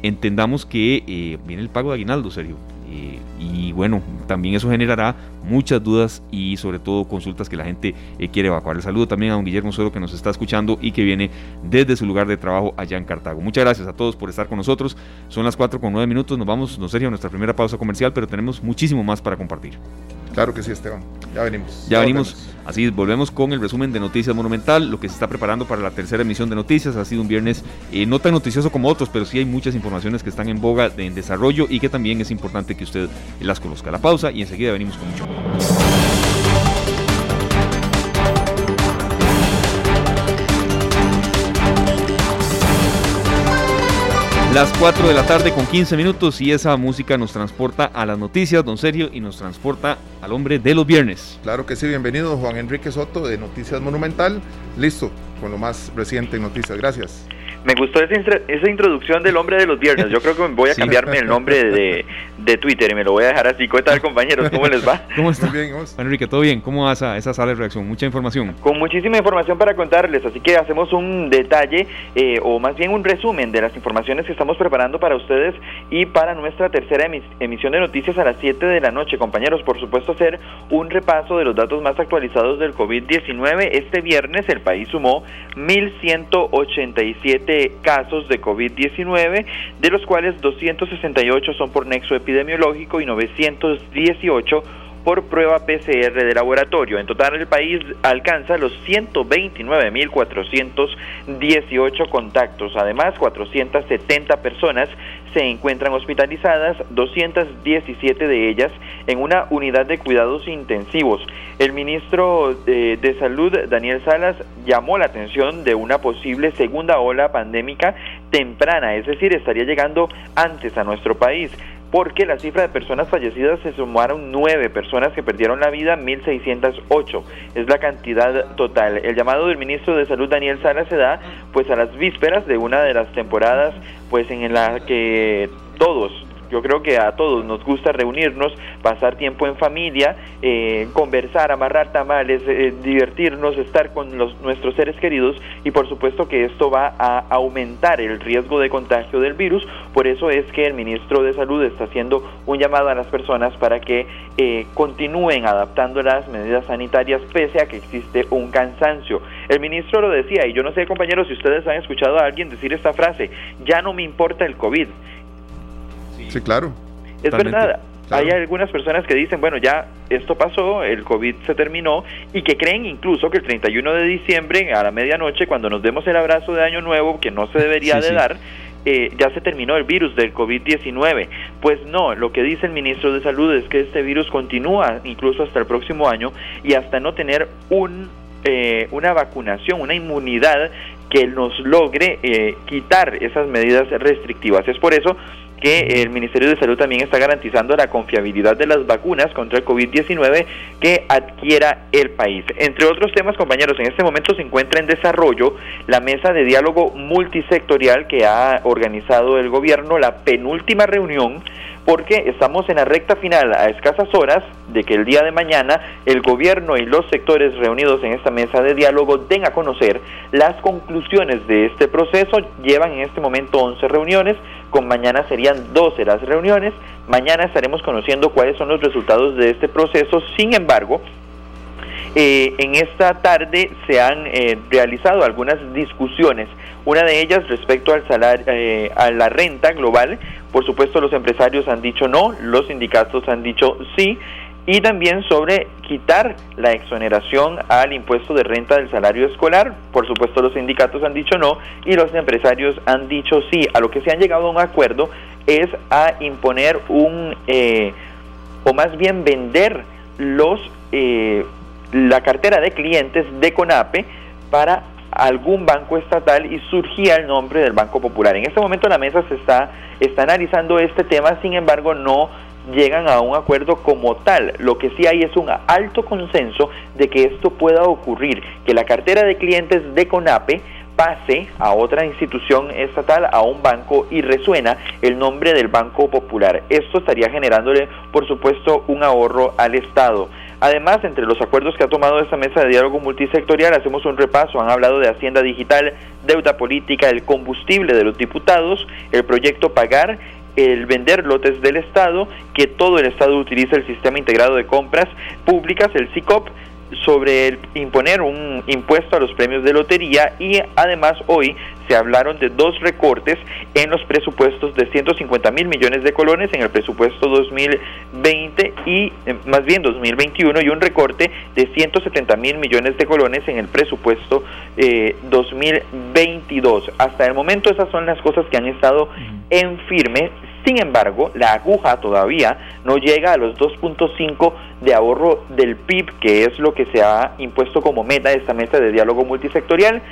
B: entendamos que viene el pago de aguinaldo, serio. y bueno, también eso generará muchas dudas y sobre todo consultas que la gente eh, quiere evacuar. El saludo también a don Guillermo Suero que nos está escuchando y que viene desde su lugar de trabajo allá en Cartago. Muchas gracias a todos por estar con nosotros. Son las 4 con 9 minutos, nos vamos, no sería nuestra primera pausa comercial, pero tenemos muchísimo más para compartir.
C: Claro que sí, Esteban. Ya venimos.
B: Ya, venimos. Así volvemos con el resumen de Noticias Monumental, lo que se está preparando para la tercera emisión de noticias. Ha sido un viernes eh, no tan noticioso como otros, pero sí hay muchas informaciones que están en boga en desarrollo y que también es importante que usted las conozca. La pausa y enseguida venimos con mucho las 4 de la tarde con 15 minutos y esa música nos transporta a las noticias, don Sergio, y nos transporta al hombre de los viernes.
C: Claro que sí, bienvenido Juan Enrique Soto de Noticias Monumental. Listo, con lo más reciente en noticias. Gracias.
E: Me gustó esa, esa introducción del hombre de los viernes. Yo creo que voy a cambiarme el nombre de, de, Twitter y me lo voy a dejar así. ¿Qué tal, compañeros? ¿Cómo les va?
B: ¿Cómo está? Muy bien, Enrique, ¿todo bien? ¿Cómo va esa, esa sala de reacción? Mucha información.
E: Con muchísima información para contarles, así que hacemos un detalle eh, o más bien un resumen de las informaciones que estamos preparando para ustedes y para nuestra tercera emisión de noticias a las 7 de la noche. Compañeros, por supuesto, hacer un repaso de los datos más actualizados del COVID-19. Este viernes el país sumó 1.187 casos de COVID-19, de los cuales 268 son por nexo epidemiológico y 918 por prueba PCR de laboratorio. En total el país alcanza los 129.418 contactos. Además, 470 personas se encuentran hospitalizadas, 217 de ellas en una unidad de cuidados intensivos. El ministro de, de, Salud, Daniel Salas, llamó la atención de una posible segunda ola pandémica temprana, es decir, estaría llegando antes a nuestro país porque la cifra de personas fallecidas se sumaron nueve personas que perdieron la vida, 1.608 es la cantidad total. El llamado del ministro de Salud Daniel Sala se da pues a las vísperas de una de las temporadas pues en la que todos yo creo que a todos nos gusta reunirnos, pasar tiempo en familia, eh, conversar, amarrar tamales, eh, divertirnos, estar con los, nuestros seres queridos y por supuesto que esto va a aumentar el riesgo de contagio del virus. Por eso es que el ministro de Salud está haciendo un llamado a las personas para que eh, continúen adaptando las medidas sanitarias pese a que existe un cansancio. El ministro lo decía y yo no sé compañeros si ustedes han escuchado a alguien decir esta frase, ya no me importa el COVID.
C: Sí, claro.
E: Es verdad. Hay algunas personas que dicen, bueno, ya esto pasó, el COVID se terminó y que creen incluso que el 31 de diciembre a la medianoche, cuando nos demos el abrazo de Año Nuevo, que no se debería de dar, eh, ya se terminó el virus del COVID-19. Pues no, lo que dice el ministro de Salud es que este virus continúa incluso hasta el próximo año y hasta no tener un, eh, una vacunación, una inmunidad que nos logre eh, quitar esas medidas restrictivas. Es por eso que el Ministerio de Salud también está garantizando la confiabilidad de las vacunas contra el COVID-19 que adquiera el país. Entre otros temas, compañeros, en este momento se encuentra en desarrollo la mesa de diálogo multisectorial que ha organizado el gobierno, la penúltima reunión porque estamos en la recta final, a escasas horas de que el día de mañana el gobierno y los sectores reunidos en esta mesa de diálogo den a conocer las conclusiones de este proceso. Llevan en este momento 11 reuniones, con mañana serían 12 las reuniones. Mañana estaremos conociendo cuáles son los resultados de este proceso. Sin embargo, eh, en esta tarde se han eh, realizado algunas discusiones, una de ellas respecto al salario, eh, a la renta global. Por supuesto, los empresarios han dicho no, los sindicatos han dicho sí, y también sobre quitar la exoneración al impuesto de renta del salario escolar. Por supuesto, los sindicatos han dicho no y los empresarios han dicho sí. A lo que se han llegado a un acuerdo es a imponer un, o más bien vender los la cartera de clientes de CONAPE para algún banco estatal y surgía el nombre del Banco Popular. En este momento la mesa se está, está analizando este tema, sin embargo no llegan a un acuerdo como tal. Lo que sí hay es un alto consenso de que esto pueda ocurrir, que la cartera de clientes de CONAPE pase a otra institución estatal, a un banco y resuena el nombre del Banco Popular. Esto estaría generándole, por supuesto, un ahorro al Estado. Además, entre los acuerdos que ha tomado esta mesa de diálogo multisectorial, hacemos un repaso. Han hablado de Hacienda Digital, deuda política, el combustible de los diputados, el proyecto Pagar, el vender lotes del Estado, que todo el Estado utilice el sistema integrado de compras públicas, el SICOP, sobre el imponer un impuesto a los premios de lotería y además hoy se hablaron de dos recortes en los presupuestos de 150 mil millones de colones en el presupuesto 2020 y eh, más bien 2021 y un recorte de 170 mil millones de colones en el presupuesto 2022. Eh, Hasta el momento esas son las cosas que han estado en firme. Sin embargo, la aguja todavía no llega a los 2.5 de ahorro del PIB, que es lo que se ha impuesto como meta de esta mesa de diálogo multisectorial.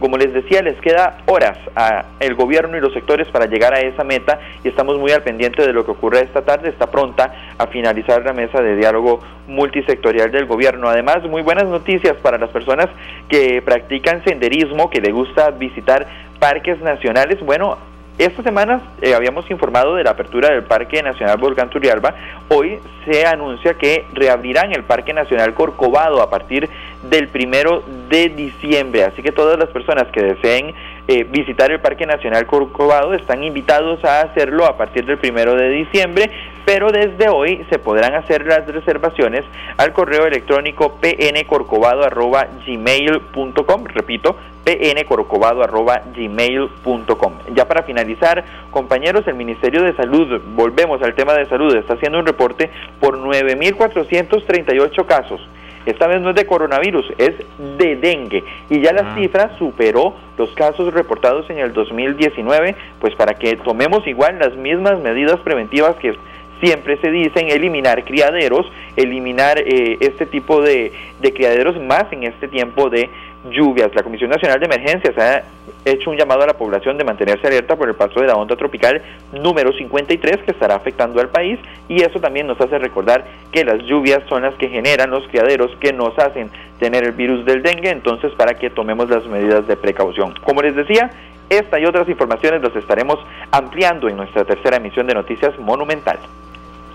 E: Como les decía, les queda horas a el gobierno y los sectores para llegar a esa meta y estamos muy al pendiente de lo que ocurre esta tarde. Está pronta a finalizar la mesa de diálogo multisectorial del gobierno. Además, muy buenas noticias para las personas que practican senderismo, que les gusta visitar parques nacionales. Bueno, esta semana eh, habíamos informado de la apertura del Parque Nacional Volcán Turrialba. Hoy se anuncia que reabrirán el Parque Nacional Corcovado a partir del primero de diciembre. Así que todas las personas que deseen eh, visitar el Parque Nacional Corcovado están invitados a hacerlo a partir del primero de diciembre, pero desde hoy se podrán hacer las reservaciones al correo electrónico pncorcovado.gmail.com, repito, pncorcovado.gmail.com. Ya para finalizar, compañeros, el Ministerio de Salud, volvemos al tema de salud, está haciendo un reporte por 9.438 casos esta vez no es de coronavirus, es de dengue. Y ya la ah. cifra superó los casos reportados en el 2019, pues para que tomemos igual las mismas medidas preventivas que siempre se dicen eliminar criaderos, eliminar eh, este tipo de, de, criaderos más en este tiempo de lluvias. La Comisión Nacional de Emergencias ha hecho un llamado a la población de mantenerse alerta por el paso de la onda tropical número 53 que estará afectando al país y eso también nos hace recordar que las lluvias son las que generan los criaderos que nos hacen tener el virus del dengue, entonces para que tomemos las medidas de precaución. Como les decía, esta y otras informaciones las estaremos ampliando en nuestra tercera emisión de Noticias Monumental.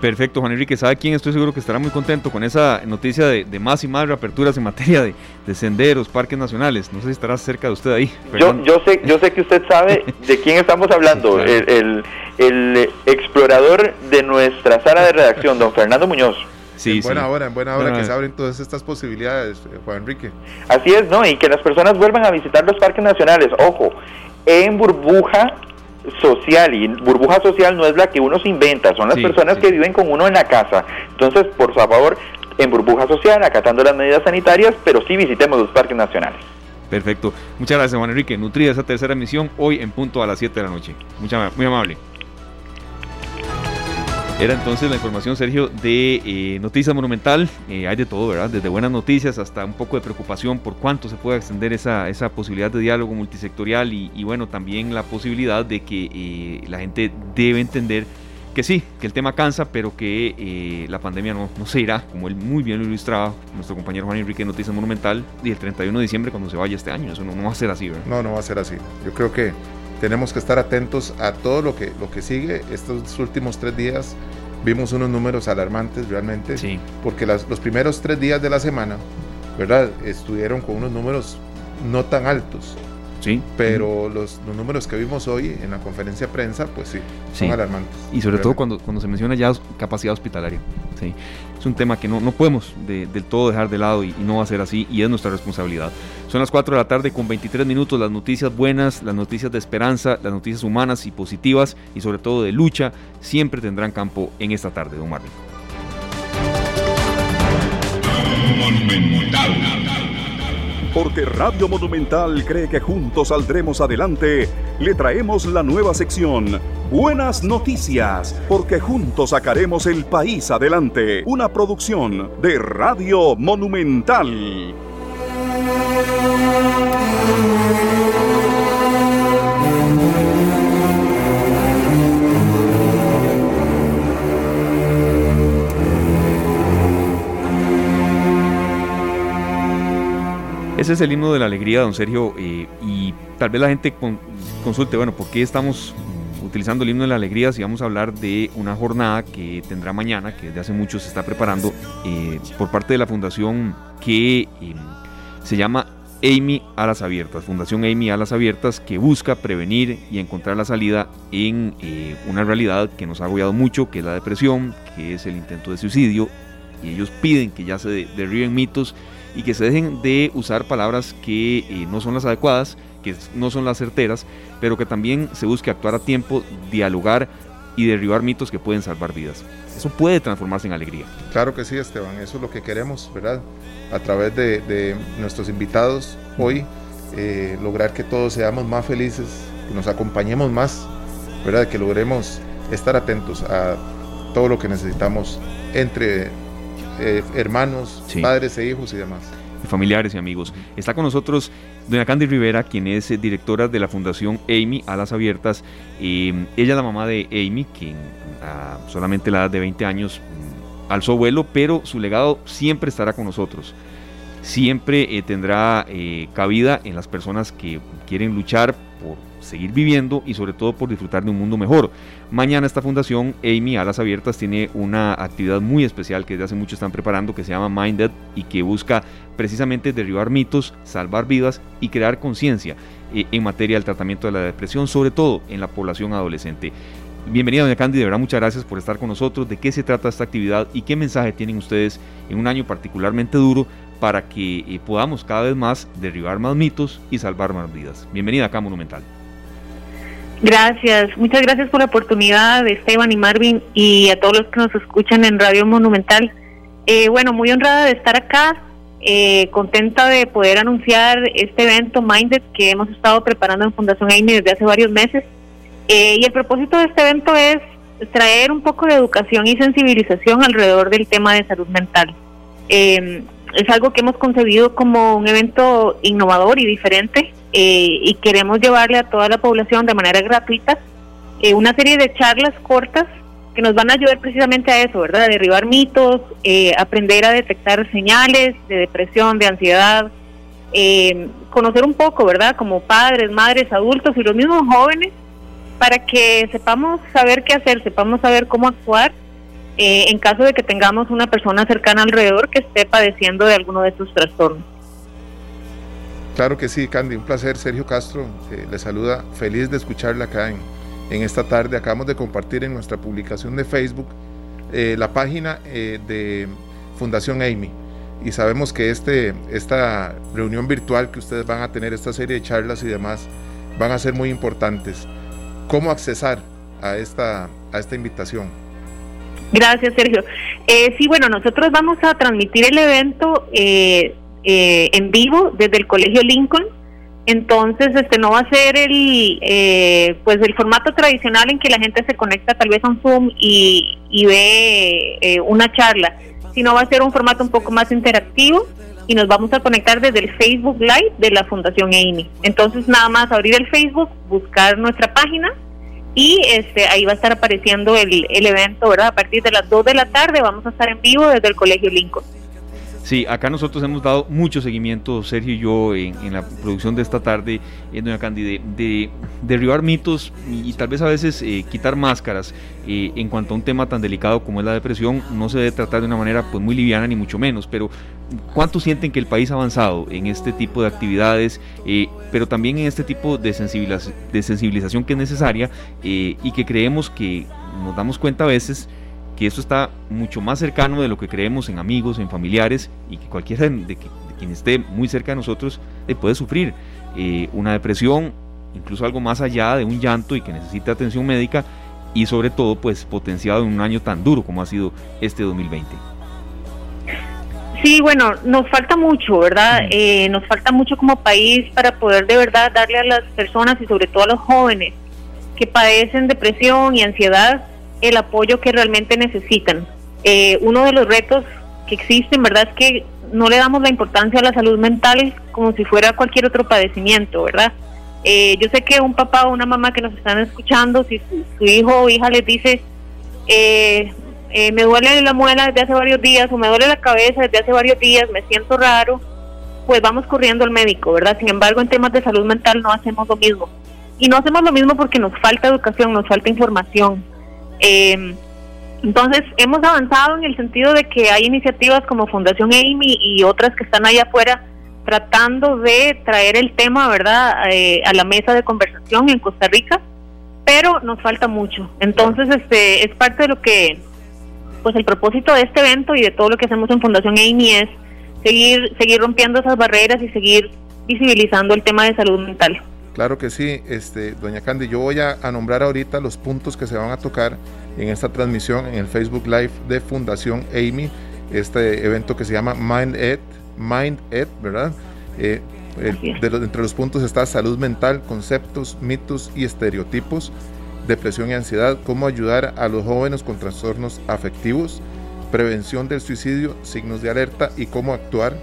B: Perfecto, Juan Enrique. ¿Sabe quién? Estoy seguro que estará muy contento con esa noticia de, más y más reaperturas en materia de, senderos, parques nacionales. No sé si estará cerca de usted ahí.
E: Yo, yo, sé, yo sé que usted sabe de quién estamos hablando. el, explorador de nuestra sala de redacción, don Fernando Muñoz.
C: Sí, en buena hora, en buena hora que se abren todas estas posibilidades, eh, Juan Enrique.
E: Así es, ¿no? Y que las personas vuelvan a visitar los parques nacionales. Ojo, en burbuja social y burbuja social no es la que uno se inventa, son las personas que viven con uno en la casa. Entonces, por favor, en burbuja social, acatando las medidas sanitarias, pero sí visitemos los parques nacionales.
B: Perfecto. Muchas gracias, Juan Enrique. Nutrida esa tercera emisión hoy en punto a las 7 de la noche. Mucha, muy amable. Era entonces la información, Sergio, de eh, Noticias Monumental. Eh, hay de todo, ¿verdad? Desde buenas noticias hasta un poco de preocupación por cuánto se puede extender esa, esa posibilidad de diálogo multisectorial y, bueno, también la posibilidad de que eh, la gente debe entender que sí, que el tema cansa, pero que la pandemia no, no, se irá, como él muy bien lo ilustraba nuestro compañero Juan Enrique Noticias Monumental, y el 31 de diciembre cuando se vaya este año. Eso no, no va a ser así, ¿verdad?
C: No, no va a ser así. Yo creo que tenemos que estar atentos a todo lo que, lo que sigue. Estos últimos tres días vimos unos números alarmantes realmente,
B: Sí.
C: porque las- los primeros tres días de la semana, ¿verdad? Estuvieron con unos números no tan altos,
B: Sí.
C: pero los, los números que vimos hoy en la conferencia de prensa, pues sí, son
B: Sí.
C: alarmantes.
B: Y sobre todo cuando, cuando se menciona ya capacidad hospitalaria. ¿Sí? Es un tema que no, no podemos de- del todo dejar de lado y, y no va a ser así y es nuestra responsabilidad. Son las 4 de la tarde con 23 minutos, las noticias buenas, las noticias de esperanza, las noticias humanas y positivas y sobre todo de lucha siempre tendrán campo en esta tarde, don Marvin.
A: Porque Radio Monumental cree que juntos saldremos adelante, le traemos la nueva sección Buenas Noticias, porque juntos sacaremos el país adelante. Una producción de Radio Monumental.
B: Ese es el himno de la alegría, don Sergio, eh, y tal vez la gente con- consulte, bueno, ¿por qué estamos utilizando el himno de la alegría si vamos a hablar de una jornada que tendrá mañana, que desde hace mucho se está preparando eh, por parte de la fundación que eh, se llama Amy Alas Abiertas, Fundación Amy Alas Abiertas, que busca prevenir y encontrar la salida en eh, una realidad que nos ha agobiado mucho, que es la depresión, que es el intento de suicidio, y ellos piden que ya se de- derriben mitos y que se dejen de usar palabras que eh, no son las adecuadas, que no son las certeras, pero que también se busque actuar a tiempo, dialogar y derribar mitos que pueden salvar vidas. Eso puede transformarse en alegría.
C: Claro que sí, Esteban, eso es lo que queremos, ¿verdad? A través de, de nuestros invitados hoy, eh, lograr que todos seamos más felices, que nos acompañemos más, ¿verdad? Que logremos estar atentos a todo lo que necesitamos entre eh, hermanos,
B: Sí.
C: padres e hijos y demás.
B: familiares y amigos. Está con nosotros doña Candy Rivera, quien es eh, directora de la Fundación Amy Alas Abiertas. Eh, ella es la mamá de Amy, quien a solamente la edad de 20 años mm, alzó vuelo, pero su legado siempre estará con nosotros. Siempre eh, tendrá cabida en las personas que quieren luchar por seguir viviendo y sobre todo por disfrutar de un mundo mejor. Mañana esta fundación, Amy Alas Abiertas, tiene una actividad muy especial que desde hace mucho están preparando que se llama Minded y que busca precisamente derribar mitos, salvar vidas y crear conciencia eh, en materia del tratamiento de la depresión, sobre todo en la población adolescente. Bienvenida, doña Candy, de verdad muchas gracias por estar con nosotros. ¿De qué se trata esta actividad y qué mensaje tienen ustedes en un año particularmente duro para que eh, podamos cada vez más derribar más mitos y salvar más vidas? Bienvenida acá Monumental.
F: Gracias, muchas gracias por la oportunidad, Esteban y Marvin, y a todos los que nos escuchan en Radio Monumental. Eh, bueno, muy honrada de estar acá, eh, contenta de poder anunciar este evento Minded que hemos estado preparando en Fundación Amy desde hace varios meses. Eh, y el propósito de este evento es traer un poco de educación y sensibilización alrededor del tema de salud mental. Es algo que hemos concebido como un evento innovador y diferente eh, y queremos llevarle a toda la población de manera gratuita eh, una serie de charlas cortas que nos van a ayudar precisamente a eso, ¿verdad? Derribar mitos, eh, aprender a detectar señales de depresión, de ansiedad, eh, conocer un poco, ¿verdad? Como padres, madres, adultos y los mismos jóvenes, para que sepamos saber qué hacer, sepamos saber cómo actuar eh, en caso de que tengamos una persona cercana alrededor que esté padeciendo de alguno de estos trastornos.
C: Claro que sí, Candy, un placer. Sergio Castro eh, le saluda, feliz de escucharla acá en, en esta tarde. Acabamos de compartir en nuestra publicación de Facebook eh, la página eh, de Fundación Amy. Y sabemos que este, esta reunión virtual que ustedes van a tener, esta serie de charlas y demás, van a ser muy importantes. ¿Cómo accesar a esta, a esta invitación?
F: Gracias, Sergio. Eh, sí, bueno, nosotros vamos a transmitir el evento eh, eh, en vivo desde el Colegio Lincoln. Entonces, este no va a ser el eh, pues el formato tradicional en que la gente se conecta tal vez a un Zoom y, y ve eh, una charla, sino va a ser un formato un poco más interactivo y nos vamos a conectar desde el Facebook Live de la Fundación Amy. Entonces, nada más abrir el Facebook, buscar nuestra página y este ahí va a estar apareciendo el, el evento, ¿verdad? A partir de las 2 de la tarde vamos a estar en vivo desde el Colegio Lincoln.
B: Sí, acá nosotros hemos dado mucho seguimiento, Sergio y yo, en, la producción de esta tarde, en Doña Candy, de, derribar mitos y, tal vez a veces eh, quitar máscaras eh, en cuanto a un tema tan delicado como es la depresión. No se debe tratar de una manera pues, muy liviana, ni mucho menos, pero ¿cuánto sienten que el país ha avanzado en este tipo de actividades, eh, pero también en este tipo de, de sensibilización que es necesaria y que creemos que nos damos cuenta a veces? Que esto está mucho más cercano de lo que creemos en amigos, en familiares y que cualquiera de, quien esté muy cerca de nosotros puede sufrir eh, una depresión, incluso algo más allá de un llanto y que necesita atención médica y sobre todo pues potenciado en un año tan duro como ha sido este 2020.
F: Sí, bueno, nos falta mucho, ¿verdad? Mm. Eh, nos falta mucho como país para poder de verdad darle a las personas y sobre todo a los jóvenes que padecen depresión y ansiedad el apoyo que realmente necesitan. Eh, uno de los retos que existen, ¿verdad? Es que no le damos la importancia a la salud mental como si fuera cualquier otro padecimiento, ¿verdad? Eh, yo sé que un papá o una mamá que nos están escuchando, si su, hijo o hija les dice, eh, me duele la muela desde hace varios días o me duele la cabeza desde hace varios días, me siento raro, pues vamos corriendo al médico, ¿verdad? Sin embargo, en temas de salud mental no hacemos lo mismo. Y no hacemos lo mismo porque nos falta educación, nos falta información. Eh, entonces, hemos avanzado en el sentido de que hay iniciativas como Fundación Amy y otras que están allá afuera tratando de traer el tema, ¿verdad?, eh, a la mesa de conversación en Costa Rica, pero nos falta mucho. Entonces, este es parte de lo que, pues el propósito de este evento y de todo lo que hacemos en Fundación Amy es seguir, seguir rompiendo esas barreras y seguir visibilizando el tema de salud mental.
C: Claro que sí, este, doña Candy, yo voy a, nombrar ahorita los puntos que se van a tocar en esta transmisión en el Facebook Live de Fundación Amy, este evento que se llama Mind Ed, Mind Ed, ¿verdad? Eh, entre los puntos está salud mental, conceptos, mitos y estereotipos, depresión y ansiedad, cómo ayudar a los jóvenes con trastornos afectivos, prevención del suicidio, signos de alerta y cómo actuar,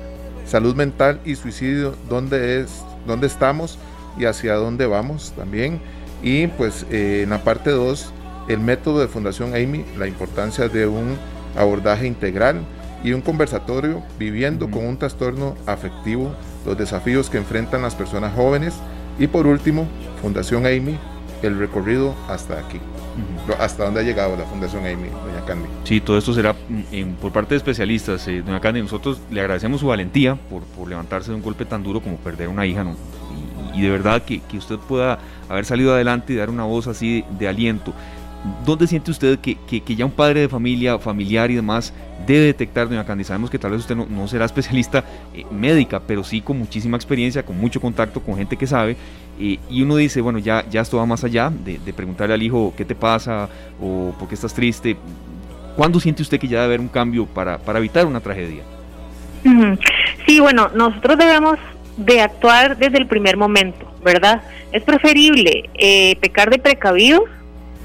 C: salud mental y suicidio, dónde es, dónde estamos y hacia dónde vamos también. Y pues eh, en la parte 2, el método de Fundación Amy, la importancia de un abordaje integral y un conversatorio viviendo con un trastorno afectivo, los desafíos que enfrentan las personas jóvenes. Y por último, Fundación Amy, el recorrido hasta aquí. ¿Hasta dónde ha llegado la Fundación Amy, doña Candy?
B: Sí, todo esto será mm, por parte de especialistas. Eh, doña Candy, nosotros le agradecemos su valentía por, por, levantarse de un golpe tan duro como perder una hija. ¿no? Y de verdad que, usted pueda haber salido adelante y dar una voz así de, aliento. ¿Dónde siente usted que, ya un padre de familia, familiar y demás debe detectar, doña Candy? Sabemos que tal vez usted no, será especialista eh, médica, pero sí con muchísima experiencia, con mucho contacto con gente que sabe. Eh, y uno dice, bueno, ya, ya esto va más allá de, preguntarle al hijo qué te pasa o por qué estás triste. ¿Cuándo siente usted que ya debe haber un cambio para, para evitar una tragedia?
F: Sí, bueno, nosotros debemos de actuar desde el primer momento, ¿verdad? Es preferible eh, pecar de precavidos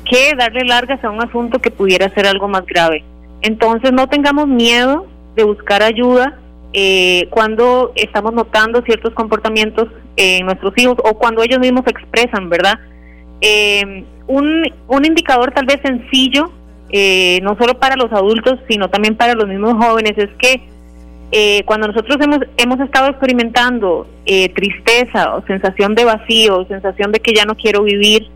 F: que darle largas a un asunto que pudiera ser algo más grave. Entonces no tengamos miedo de buscar ayuda eh, cuando estamos notando ciertos comportamientos en nuestros hijos o cuando ellos mismos se expresan, ¿verdad? Eh, un, un indicador tal vez sencillo, no solo para los adultos, sino también para los mismos jóvenes, es que eh, cuando nosotros hemos, hemos estado experimentando eh, tristeza o sensación de vacío, sensación de que ya no quiero vivir,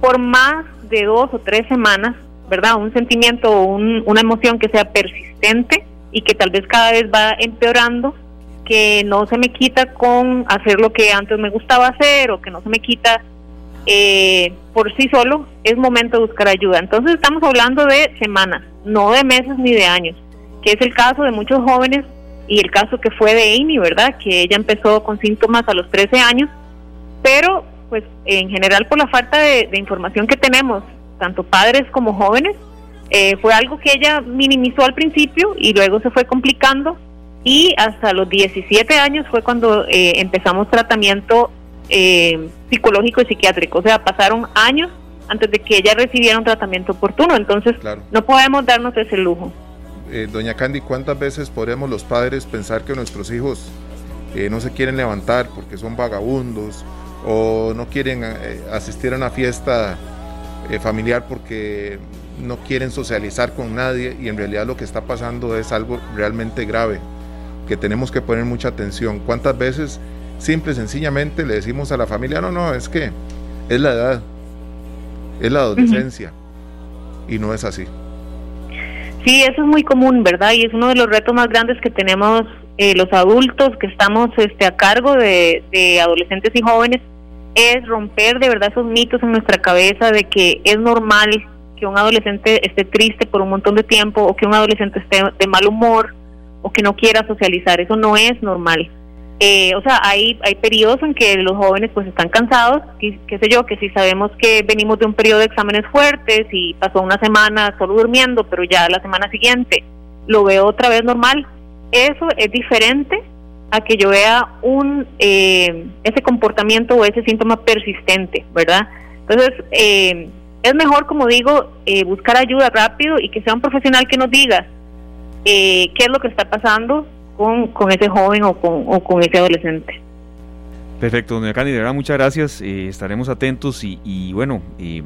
F: por más de dos o tres semanas, ¿verdad? Un sentimiento o una emoción que sea persistente y que tal vez cada vez va empeorando, que no se me quita con hacer lo que antes me gustaba hacer o que no se me quita eh, por sí solo, es momento de buscar ayuda. Entonces estamos hablando de semanas, no de meses ni de años que es el caso de muchos jóvenes y el caso que fue de Amy, ¿verdad? Que ella empezó con síntomas a los 13 años, pero pues en general por la falta de, información que tenemos, tanto padres como jóvenes, eh, fue algo que ella minimizó al principio y luego se fue complicando y hasta los 17 años fue cuando eh, empezamos tratamiento eh, psicológico y psiquiátrico, o sea, pasaron años antes de que ella recibiera un tratamiento oportuno, entonces no podemos darnos ese lujo.
C: Eh, doña Candy, ¿cuántas veces podemos los padres pensar que nuestros hijos eh, no se quieren levantar porque son vagabundos o no quieren eh, asistir a una fiesta familiar porque no quieren socializar con nadie y en realidad lo que está pasando es algo realmente grave? que tenemos que poner mucha atención. ¿Cuántas veces simple y sencillamente le decimos a la familia, no, no, es que es la edad, es la adolescencia, y no es así?
F: Sí, eso es muy común, ¿verdad? Y es uno de los retos más grandes que tenemos eh, los adultos que estamos este, a cargo de, de adolescentes y jóvenes, es romper de verdad esos mitos en nuestra cabeza de que es normal que un adolescente esté triste por un montón de tiempo o que un adolescente esté de mal humor o que no quiera socializar. Eso no es normal. Eh, o sea, hay, hay periodos en que los jóvenes pues están cansados, qué, sé yo, que si sabemos que venimos de un periodo de exámenes fuertes y pasó una semana solo durmiendo, pero ya la semana siguiente lo veo otra vez normal, eso es diferente a que yo vea un eh, ese comportamiento o ese síntoma persistente, ¿verdad? Entonces, eh, es mejor, como digo, eh, buscar ayuda rápido y que sea un profesional que nos diga eh, qué es lo que está pasando con, con ese joven o con, o con ese adolescente.
B: Perfecto, doña Candy, de verdad muchas gracias, eh, estaremos atentos y, y bueno, eh,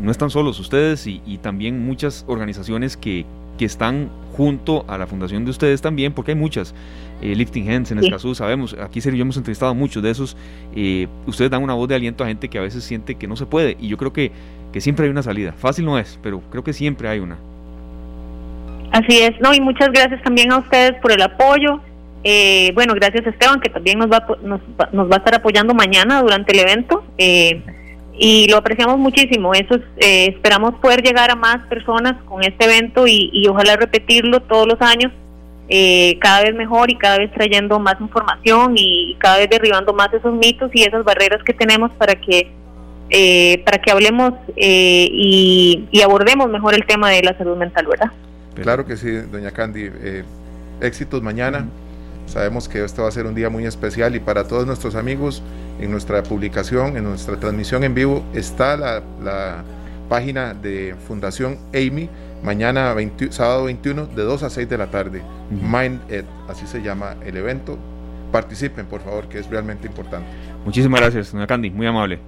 B: no están solos ustedes y, y también muchas organizaciones que, que, están junto a la fundación de ustedes también, porque hay muchas, eh, Lifting Hands en. Escazú, sabemos, aquí Sergio hemos entrevistado a muchos de esos, eh, ustedes dan una voz de aliento a gente que a veces siente que no se puede y yo creo que, que siempre hay una salida, fácil no es, pero creo que siempre hay una.
F: Así es, no, y muchas gracias también a ustedes por el apoyo. Eh, bueno, gracias Esteban, que también nos va, nos, nos va a estar apoyando mañana durante el evento. Eh, y lo apreciamos muchísimo. Eso es, eh, esperamos poder llegar a más personas con este evento y, y ojalá repetirlo todos los años, eh, cada vez mejor y cada vez trayendo más información y cada vez derribando más esos mitos y esas barreras que tenemos para que eh, para que hablemos eh, y, y abordemos mejor el tema de la salud mental, ¿verdad?
C: Claro que sí, doña Candy. Eh, éxitos mañana. Uh -huh. Sabemos que este va a ser un día muy especial y para todos nuestros amigos, en nuestra publicación, en nuestra transmisión en vivo, está la, la página de Fundación Amy, mañana 20, sábado 21, de 2 a 6 de la tarde. Uh -huh. Mind Ed, así se llama el evento. Participen, por favor, que es realmente importante.
B: Muchísimas gracias, doña Candy, muy amable.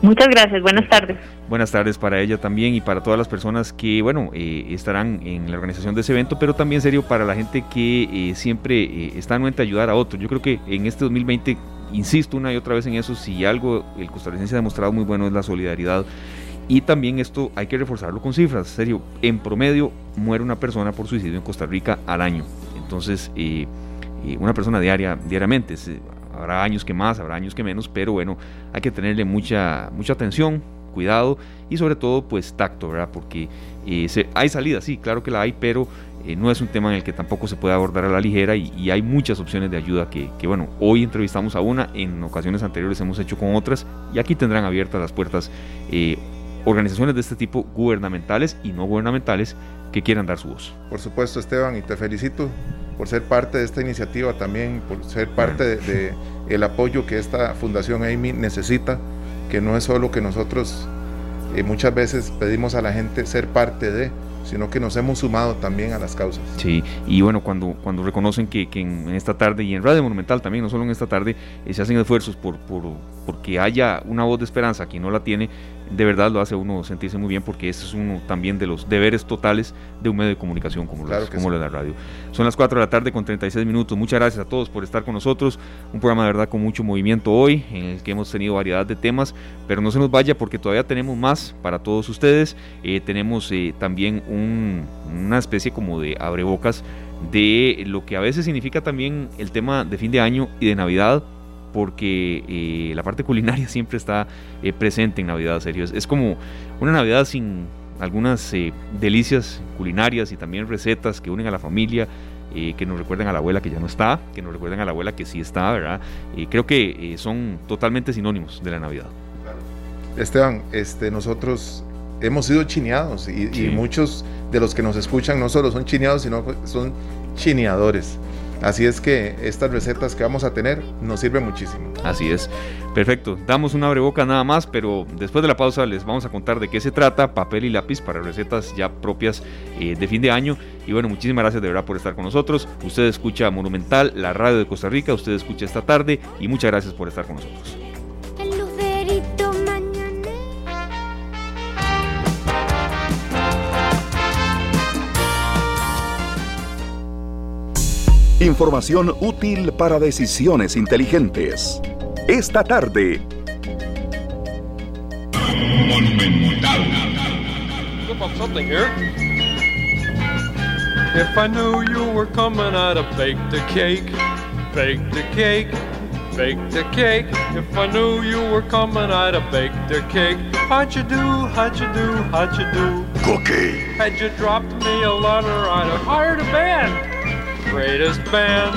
F: Muchas gracias, buenas tardes.
B: Buenas tardes para ella también y para todas las personas que, bueno, eh, estarán en la organización de ese evento, pero también serio para la gente que eh, siempre eh, está en mente ayudar a otros. Yo creo que en este 2020, insisto una y otra vez en eso, si algo el costarricense ha demostrado muy bueno es la solidaridad. Y también esto hay que reforzarlo con cifras. Serio, en promedio muere una persona por suicidio en Costa Rica al año. Entonces, eh, una persona diaria, diariamente. Habrá años que más, habrá años que menos, pero bueno, hay que tenerle mucha, mucha atención, cuidado y sobre todo pues tacto, ¿verdad? Porque eh, hay salida, sí, claro que la hay, pero eh, no es un tema en el que tampoco se puede abordar a la ligera y, y hay muchas opciones de ayuda que, que, bueno, hoy entrevistamos a una, en ocasiones anteriores hemos hecho con otras y aquí tendrán abiertas las puertas eh, organizaciones de este tipo gubernamentales y no gubernamentales que quieran dar su voz.
C: Por supuesto, Esteban, y te felicito por ser parte de esta iniciativa también, por ser parte de, de, el apoyo que esta Fundación Amy necesita, que no es solo que nosotros eh, muchas veces pedimos a la gente ser parte de, sino que nos hemos sumado también a las causas.
B: Sí, y bueno, cuando, cuando reconocen que, que en, en, esta tarde y en Radio Monumental también, no solo en esta tarde, eh, se hacen esfuerzos por, por, porque haya una voz de esperanza, quien no la tiene, de verdad lo hace uno sentirse muy bien porque ese es uno también de los deberes totales de un medio de comunicación como, claro los, como sí. la radio. Son las 4 de la tarde con 36 minutos. Muchas gracias a todos por estar con nosotros. Un programa de verdad con mucho movimiento hoy, en el que hemos tenido variedad de temas, pero no se nos vaya porque todavía tenemos más para todos ustedes. Eh, tenemos eh, también un, una especie como de abrebocas de lo que a veces significa también el tema de fin de año y de Navidad porque eh, la parte culinaria siempre está eh, presente en Navidad, serio. Es, es, como una Navidad sin algunas eh, delicias culinarias y también recetas que unen a la familia, eh, que nos recuerdan a la abuela que ya no está, que nos recuerdan a la abuela que sí está, ¿verdad? creo que eh, son totalmente sinónimos de la Navidad.
C: Esteban, este, nosotros hemos sido chineados y, sí. y muchos de los que nos escuchan no solo son chineados, sino son chineadores. Así es que estas recetas que vamos a tener nos sirven muchísimo.
B: Así es. Perfecto. Damos una boca nada más, pero después de la pausa les vamos a contar de qué se trata, papel y lápiz para recetas ya propias eh, de fin de año. Y bueno, muchísimas gracias de verdad por estar con nosotros. Usted escucha Monumental, la radio de Costa Rica, usted escucha esta tarde y muchas gracias por estar con nosotros.
A: Información útil para decisiones inteligentes. Esta tarde.
G: If I knew you were coming, I'd have baked a cake, baked a cake, baked a cake. If I knew you were coming, I'd have baked a cake. How'd you do? How'd you do? How'd you do? Cookie. Had you dropped me a letter, I'd have hired a band, greatest band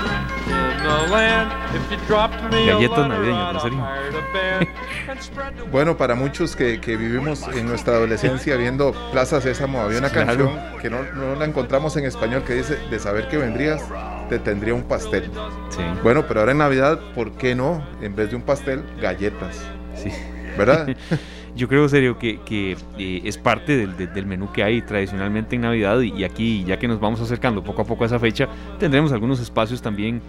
G: in the land. If you dropped me a
B: Galletas
G: letter,
B: navideñas, ¿no
G: I'd have
B: sería?
G: hired a band and spread the
C: Bueno, para muchos que, que vivimos en nuestra adolescencia viendo Plaza Sésamo, había una
B: Claro.
C: canción que no, no la encontramos en español que dice, de saber que vendrías, te tendría un pastel.
B: Sí,
C: Bueno, pero ahora en Navidad, ¿por qué no? En vez de un pastel, galletas,
B: sí.
C: ¿verdad?
B: Yo creo, serio, que, que, eh, es parte del, del- del menú que hay tradicionalmente en Navidad y, y aquí, ya que nos vamos acercando poco a poco a esa fecha, tendremos algunos espacios también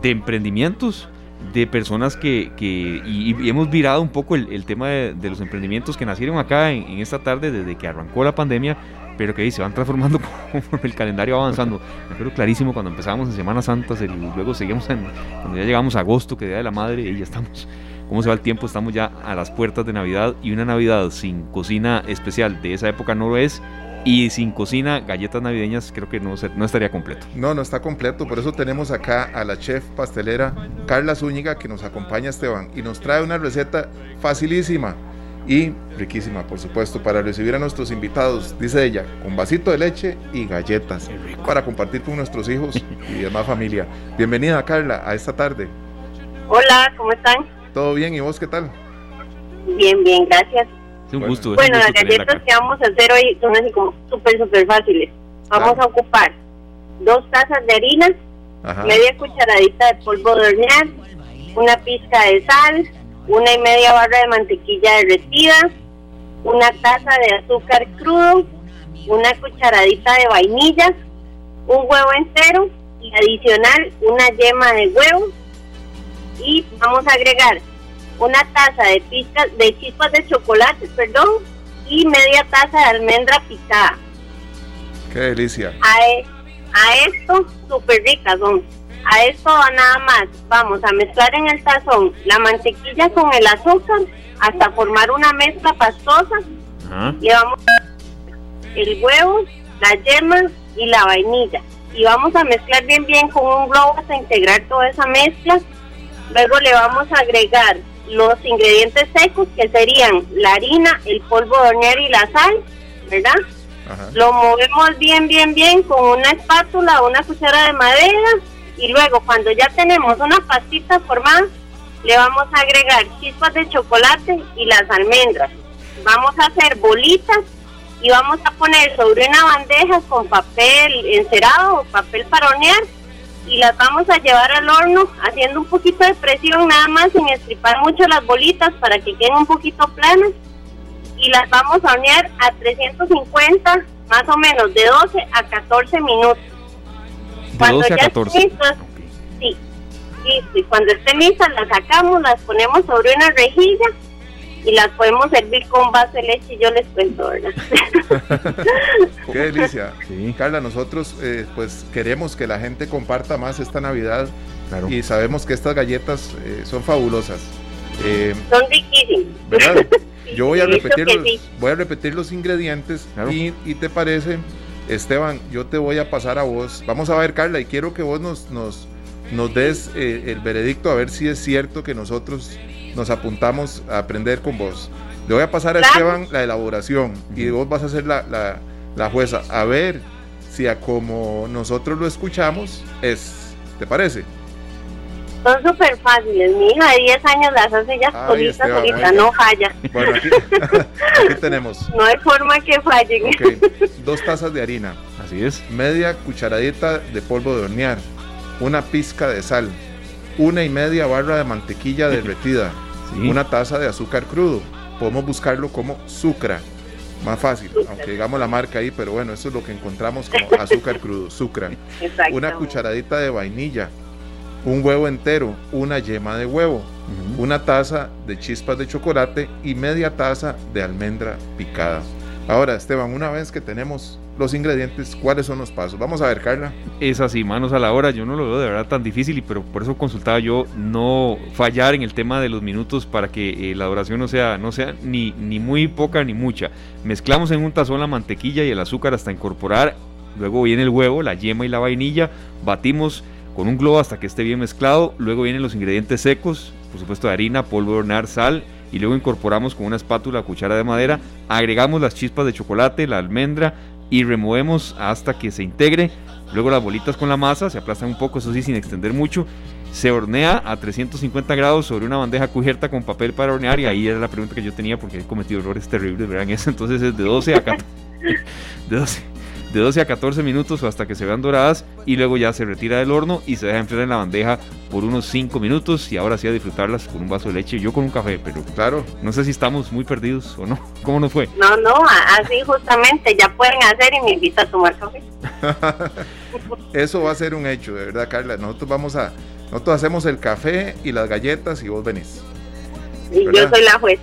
B: de emprendimientos, de personas que, que- y, y hemos virado un poco el, el tema de, de los emprendimientos que nacieron acá en, en esta tarde desde que arrancó la pandemia, pero que ahí se van transformando conforme el calendario va avanzando. Me acuerdo clarísimo cuando empezábamos en Semana Santa, se- luego seguimos en, cuando ya llegamos a agosto, que Día de la Madre, y ya estamos cómo se va el tiempo, estamos ya a las puertas de Navidad y una Navidad sin cocina especial de esa época no lo es y sin cocina, galletas navideñas creo que no, no estaría completo.
C: No, no está completo, por eso tenemos acá a la chef pastelera Carla Zúñiga que nos acompaña Esteban y nos trae una receta facilísima y riquísima, por supuesto, para recibir a nuestros invitados, dice ella, con vasito de leche y galletas para compartir con nuestros hijos y demás familia. Bienvenida Carla a esta tarde.
H: Hola, ¿cómo están?
C: ¿Todo bien? ¿Y vos qué tal?
H: Bien, bien, gracias.
B: Es un
C: Bueno.
B: gusto. es
H: Bueno, las
B: gusto
H: galletas que vamos a hacer hoy son así como súper, súper fáciles. Vamos
C: Claro.
H: a ocupar dos tazas de harina,
C: Ajá.
H: media cucharadita de polvo de hornear, una pizca de sal, una y media barra de mantequilla derretida, una taza de azúcar crudo, una cucharadita de vainilla, un huevo entero y adicional una yema de huevo y vamos a agregar una taza de pizca, de chispas de chocolate, perdón, y media taza de almendra picada.
C: Qué delicia.
H: A, e- a esto, súper ricas son. A esto nada más vamos a mezclar en el tazón la mantequilla con el azúcar hasta formar una mezcla pastosa.
B: Ajá.
H: Le vamos a el huevo, la yema y la vainilla. Y vamos a mezclar bien bien con un globo hasta integrar toda esa mezcla. Luego le vamos a agregar los ingredientes secos que serían la harina, el polvo de hornear y la sal, ¿verdad?
C: Ajá.
H: Lo movemos bien, bien, bien con una espátula o una cuchara de madera y luego cuando ya tenemos una pastita formada, le vamos a agregar chispas de chocolate y las almendras. Vamos a hacer bolitas y vamos a poner sobre una bandeja con papel encerado o papel para hornear y las vamos a llevar al horno haciendo un poquito de presión nada más sin estripar mucho las bolitas para que queden un poquito planas y las vamos a hornear a 350 más o menos de 12 a 14 minutos.
B: De 12 a
H: ya
B: 14.
H: estén listas, sí, listo. Y cuando estén listas las sacamos, las ponemos sobre una rejilla y las podemos servir con vaso de leche y yo les cuento, ¿verdad?
C: Qué delicia.
B: Sí,
C: Carla, nosotros eh, pues queremos que la gente comparta más esta Navidad
B: claro.
C: y sabemos que estas galletas eh, son fabulosas. Eh,
H: Son riquísimas.
C: ¿Verdad? Yo voy a repetir los,
H: sí.
C: voy a repetir los ingredientes
B: Claro.
C: y, y te parece, Esteban, yo te voy a pasar a vos. Vamos a ver, Carla, y quiero que vos nos, nos, nos des eh, el veredicto a ver si es cierto que nosotros nos apuntamos a aprender con vos. Le voy a pasar a
H: Claro.
C: Esteban la elaboración y vos vas a ser la, la, la jueza. A ver si a como nosotros lo escuchamos es. ¿Te parece?
H: Son súper fáciles. Mi hija de 10 años las hace ya solita,
C: ay.
H: no falla.
C: Bueno, aquí, aquí tenemos.
H: No hay forma que fallen.
C: Dos tazas de harina.
B: Así es.
C: media cucharadita de polvo de hornear, una pizca de sal, una y media barra de mantequilla derretida,
B: Sí.
C: una taza de azúcar crudo. Podemos buscarlo como sucra, más fácil, aunque digamos la marca ahí, pero bueno, eso es lo que encontramos como azúcar crudo, sucra.
H: Exacto.
C: Una cucharadita de vainilla, un huevo entero, una yema de huevo, una taza de chispas de chocolate y media taza de almendra picada. Ahora, Esteban, una vez que tenemos los ingredientes, cuáles son los pasos. Vamos a ver, Carla.
B: Es así, manos a la hora. Yo no lo veo de verdad tan difícil, y pero por eso consultaba yo no fallar en el tema de los minutos para que eh, la duración no sea, no sea ni, ni muy poca ni mucha. Mezclamos en un tazón la mantequilla y el azúcar hasta incorporar. Luego viene el huevo, la yema y la vainilla. Batimos con un globo hasta que esté bien mezclado. Luego vienen los ingredientes secos, por supuesto harina, polvo de hornear, sal. Y luego incorporamos con una espátula, cuchara de madera. Agregamos las chispas de chocolate, la almendra, y removemos hasta que se integre. Luego las bolitas con la masa se aplastan un poco, eso sí, sin extender mucho. Se hornea a 350 grados sobre una bandeja cubierta con papel para hornear. Y ahí era la pregunta que yo tenía porque he cometido errores terribles, verán eso. Entonces es de 12 a 14. De 12, de 12 a 14 minutos o hasta que se vean doradas y luego ya se retira del horno y se deja enfriar en la bandeja por unos 5 minutos y ahora sí a disfrutarlas con un vaso de leche, yo con un café, pero
C: claro,
B: no sé si estamos muy perdidos o no. ¿Cómo nos fue?
H: No, no, así justamente ya pueden hacer y me invita a tomar café.
C: Eso va a ser un hecho, de verdad, Carla. Nosotros vamos a nosotros hacemos el café y las galletas y vos venís.
H: Y yo soy la juez.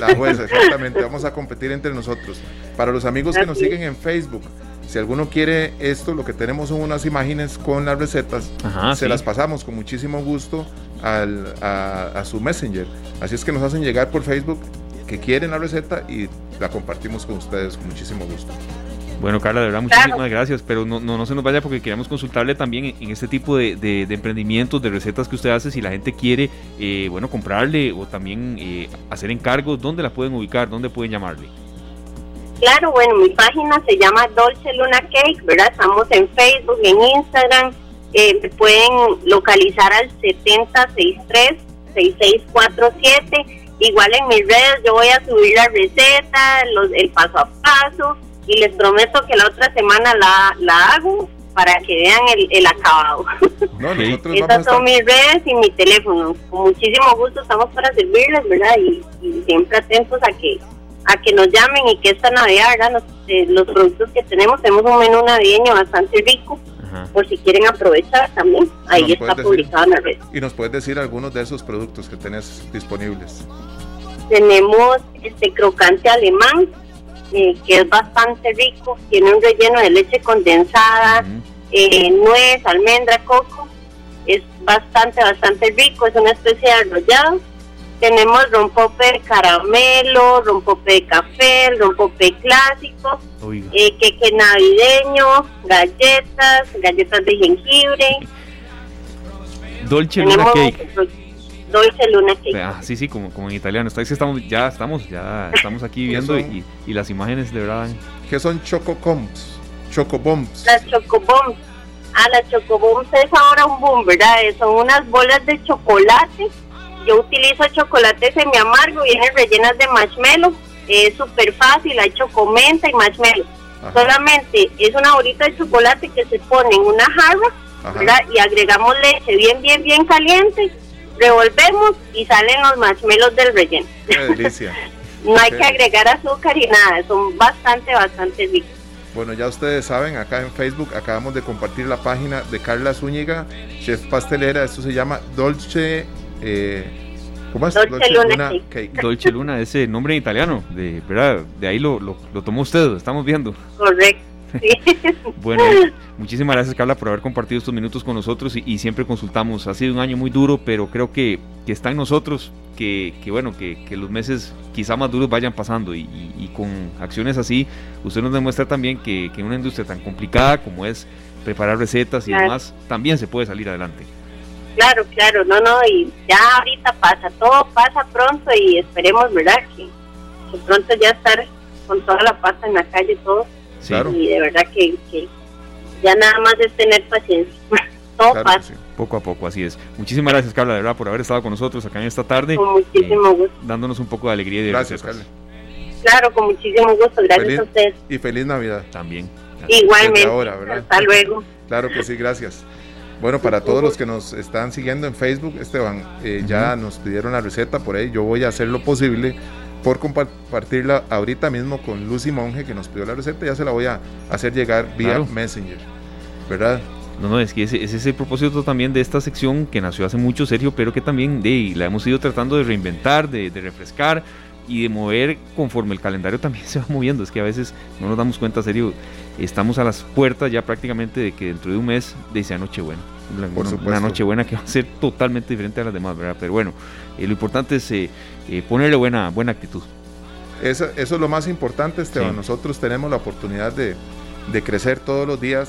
C: La jueza, exactamente. Vamos a competir entre nosotros. Para los amigos que nos siguen en Facebook, si alguno quiere esto, lo que tenemos son unas imágenes con las recetas. se las pasamos con muchísimo gusto al, a, su Messenger. Así es que nos hacen llegar por Facebook que quieren la receta y la compartimos con ustedes con muchísimo gusto.
B: Bueno, Carla, de verdad, muchísimas gracias, pero no, no, se nos vaya porque queremos consultarle también en, este tipo de, de, emprendimientos, de recetas que usted hace, si la gente quiere, eh, bueno, comprarle o también eh, hacer encargos, ¿dónde la pueden ubicar? ¿Dónde pueden llamarle?
H: Claro, bueno, mi página se llama Dolce Luna Cake, ¿verdad? Estamos en Facebook, en Instagram. Eh, pueden localizar al 7063-6647. Igual en mis redes yo voy a subir la receta, los, el paso a paso y les prometo que la otra semana la, la hago para que vean el, el acabado. No, Esas son mis redes y mi teléfono. Con muchísimo gusto estamos para servirles, ¿verdad? y siempre atentos a que a que nos llamen y que esta Navidad, ¿verdad? Eh, los, productos que tenemos, tenemos un menú navideño bastante rico, por si quieren aprovechar también, ahí está publicado en la red.
C: Y nos puedes decir algunos de esos productos que tenés disponibles.
H: Tenemos este crocante alemán, eh, que es bastante rico, tiene un relleno de leche condensada, eh, nuez, almendra, coco, es bastante, bastante rico, es una especie de arrollado tenemos rompope de caramelo, rompope de café, rompope clásico, eh, queque navideño, galletas, galletas de jengibre.
B: Dolce Luna Cake.
H: Dolce Luna Cake.
B: Ah, sí, sí, como, como en italiano. Está, estamos, ya estamos, ya estamos aquí viendo y, y, las imágenes de verdad.
C: ¿Qué son chococombs? Chocobombs.
H: Las chocobombs. Ah, las chocobombs es ahora un boom, ¿verdad? Son unas bolas de chocolate yo utilizo chocolate semi amargo, vienen rellenas de marshmallow, es súper fácil, hay chocomenta y marshmallow. Solamente es una bolita de chocolate que se pone en una jarra y agregamos leche bien, bien, bien caliente, revolvemos y salen los marshmallows del relleno.
C: Qué delicia.
H: no hay que agregar azúcar y nada, son bastante, bastante ricos.
C: Bueno, ya ustedes saben, acá en Facebook acabamos de compartir la página de Carla Zúñiga, chef pastelera. Esto se llama Dolce eh,
H: ¿Cómo es? Dolce, Luna,
B: Dolce Luna, ese nombre en italiano, de verdad, de ahí lo, lo, tomó usted, lo estamos viendo.
H: Correcto.
B: bueno, muchísimas gracias Carla por haber compartido estos minutos con nosotros y, siempre consultamos. Ha sido un año muy duro, pero creo que, que está en nosotros que, que bueno, que, que, los meses quizá más duros vayan pasando y, y, con acciones así, usted nos demuestra también que, que en una industria tan complicada como es preparar recetas y demás, también se puede salir adelante.
H: Claro, claro, no, no, y ya ahorita pasa, todo pasa pronto y esperemos, ¿verdad? Que, pronto ya estar con toda la paz en la calle y todo. Y de verdad que, ya nada más es tener paciencia. todo pasa.
B: Poco a poco, así es. Muchísimas gracias, Carla, de verdad, por haber estado con nosotros acá en esta tarde.
H: Con muchísimo eh, gusto.
B: Dándonos un poco de alegría y de
C: Gracias, Carla.
H: Claro, con muchísimo gusto. Gracias a ustedes.
C: Y feliz Navidad.
B: También.
H: Igualmente. Hasta luego.
C: Claro que sí, gracias. Bueno, para todos los que nos están siguiendo en Facebook, Esteban, eh, ya nos pidieron la receta por ahí. Yo voy a hacer lo posible por compartirla ahorita mismo con Lucy Monge, que nos pidió la receta. Ya se la voy a hacer llegar vía Messenger, ¿verdad?
B: No, no, es que ese, ese, es el propósito también de esta sección que nació hace mucho, Sergio, pero que también de, la hemos ido tratando de reinventar, de, refrescar, y de mover conforme el calendario también se va moviendo. Es que a veces no nos damos cuenta, serio, estamos a las puertas ya prácticamente de que dentro de un mes dice Nochebuena. Una, Nochebuena que va a ser totalmente diferente a las demás, ¿verdad? Pero bueno, eh, lo importante es eh, eh, ponerle buena, buena actitud.
C: Eso, eso, es lo más importante, Esteban. Nosotros tenemos la oportunidad de, de, crecer todos los días.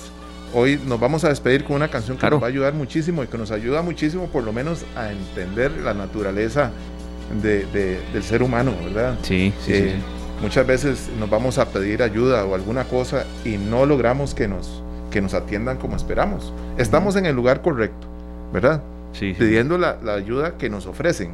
C: Hoy nos vamos a despedir con una canción que nos va a ayudar muchísimo y que nos ayuda muchísimo por lo menos a entender la naturaleza de, del ser humano, ¿verdad?
B: Sí, sí,
C: Muchas veces nos vamos a pedir ayuda o alguna cosa y no logramos que nos, que nos atiendan como esperamos. Estamos en el lugar correcto, ¿verdad?
B: Sí,
C: Pidiendo la, la, ayuda que nos ofrecen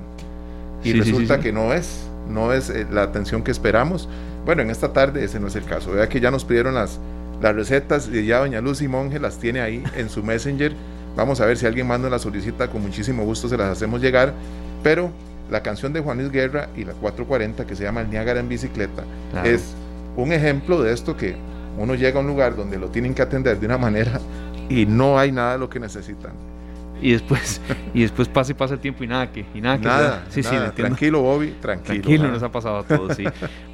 C: y resulta que no es, no es eh, la atención que esperamos. Bueno, en esta tarde ese no es el caso. Vea que ya nos pidieron las, las recetas y ya doña Lucy Monge las tiene ahí en su Messenger. Vamos a ver si alguien manda la solicita, con muchísimo gusto se las hacemos llegar. Pero la canción de Juan Luis Guerra y la 440 que se llama El Niágara en bicicleta es un ejemplo de esto que uno llega a un lugar donde lo tienen que atender de una manera y no hay nada de lo que necesitan.
B: Y después, y después pasa y pasa el tiempo y nada que, y nada que.
C: Nada, sí, sí, tranquilo, Bobby, tranquilo.
B: Tranquilo, nos ha pasado a todos, sí.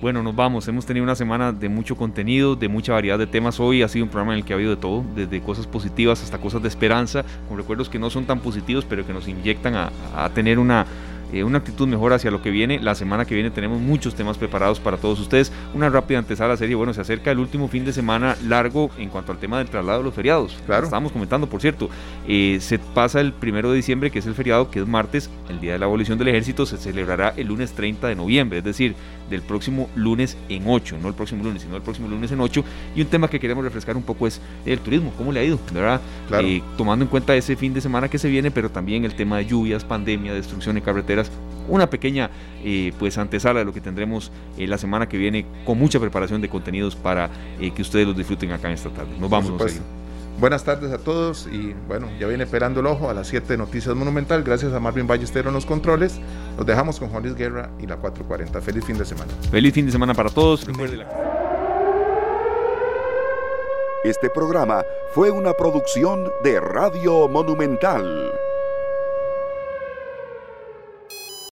B: bueno, nos vamos. Hemos tenido una semana de mucho contenido, de mucha variedad de temas. Hoy ha sido un programa en el que ha habido de todo, desde cosas positivas hasta cosas de esperanza, con recuerdos que no son tan positivos, pero que nos inyectan a, a tener una eh, una actitud mejor hacia lo que viene. La semana que viene tenemos muchos temas preparados para todos ustedes. Una rápida antesala serie, bueno, se acerca el último fin de semana largo en cuanto al tema del traslado de los feriados.
C: Claro.
B: Estábamos comentando, por cierto, eh, se pasa el primero de diciembre, que es el feriado, que es martes, el día de la abolición del ejército, se celebrará el lunes 30 de noviembre, es decir, del próximo lunes en 8, no el próximo lunes, sino el próximo lunes en 8. Y un tema que queremos refrescar un poco es el turismo, cómo le ha ido, ¿verdad? Eh, tomando en cuenta ese fin de semana que se viene, pero también el tema de lluvias, pandemia, destrucción de carreteras, una pequeña eh, pues antesala de lo que tendremos eh, la semana que viene con mucha preparación de contenidos para eh, que ustedes los disfruten acá en esta tarde. Nos vamos.
C: Buenas tardes a todos y bueno, ya viene esperando el ojo a las 7 Noticias Monumental. Gracias a Marvin Ballestero en los controles. Los dejamos con Juan Luis Guerra y la 440. Feliz fin de semana.
B: Feliz fin de semana para todos.
A: Este programa fue una producción de Radio Monumental.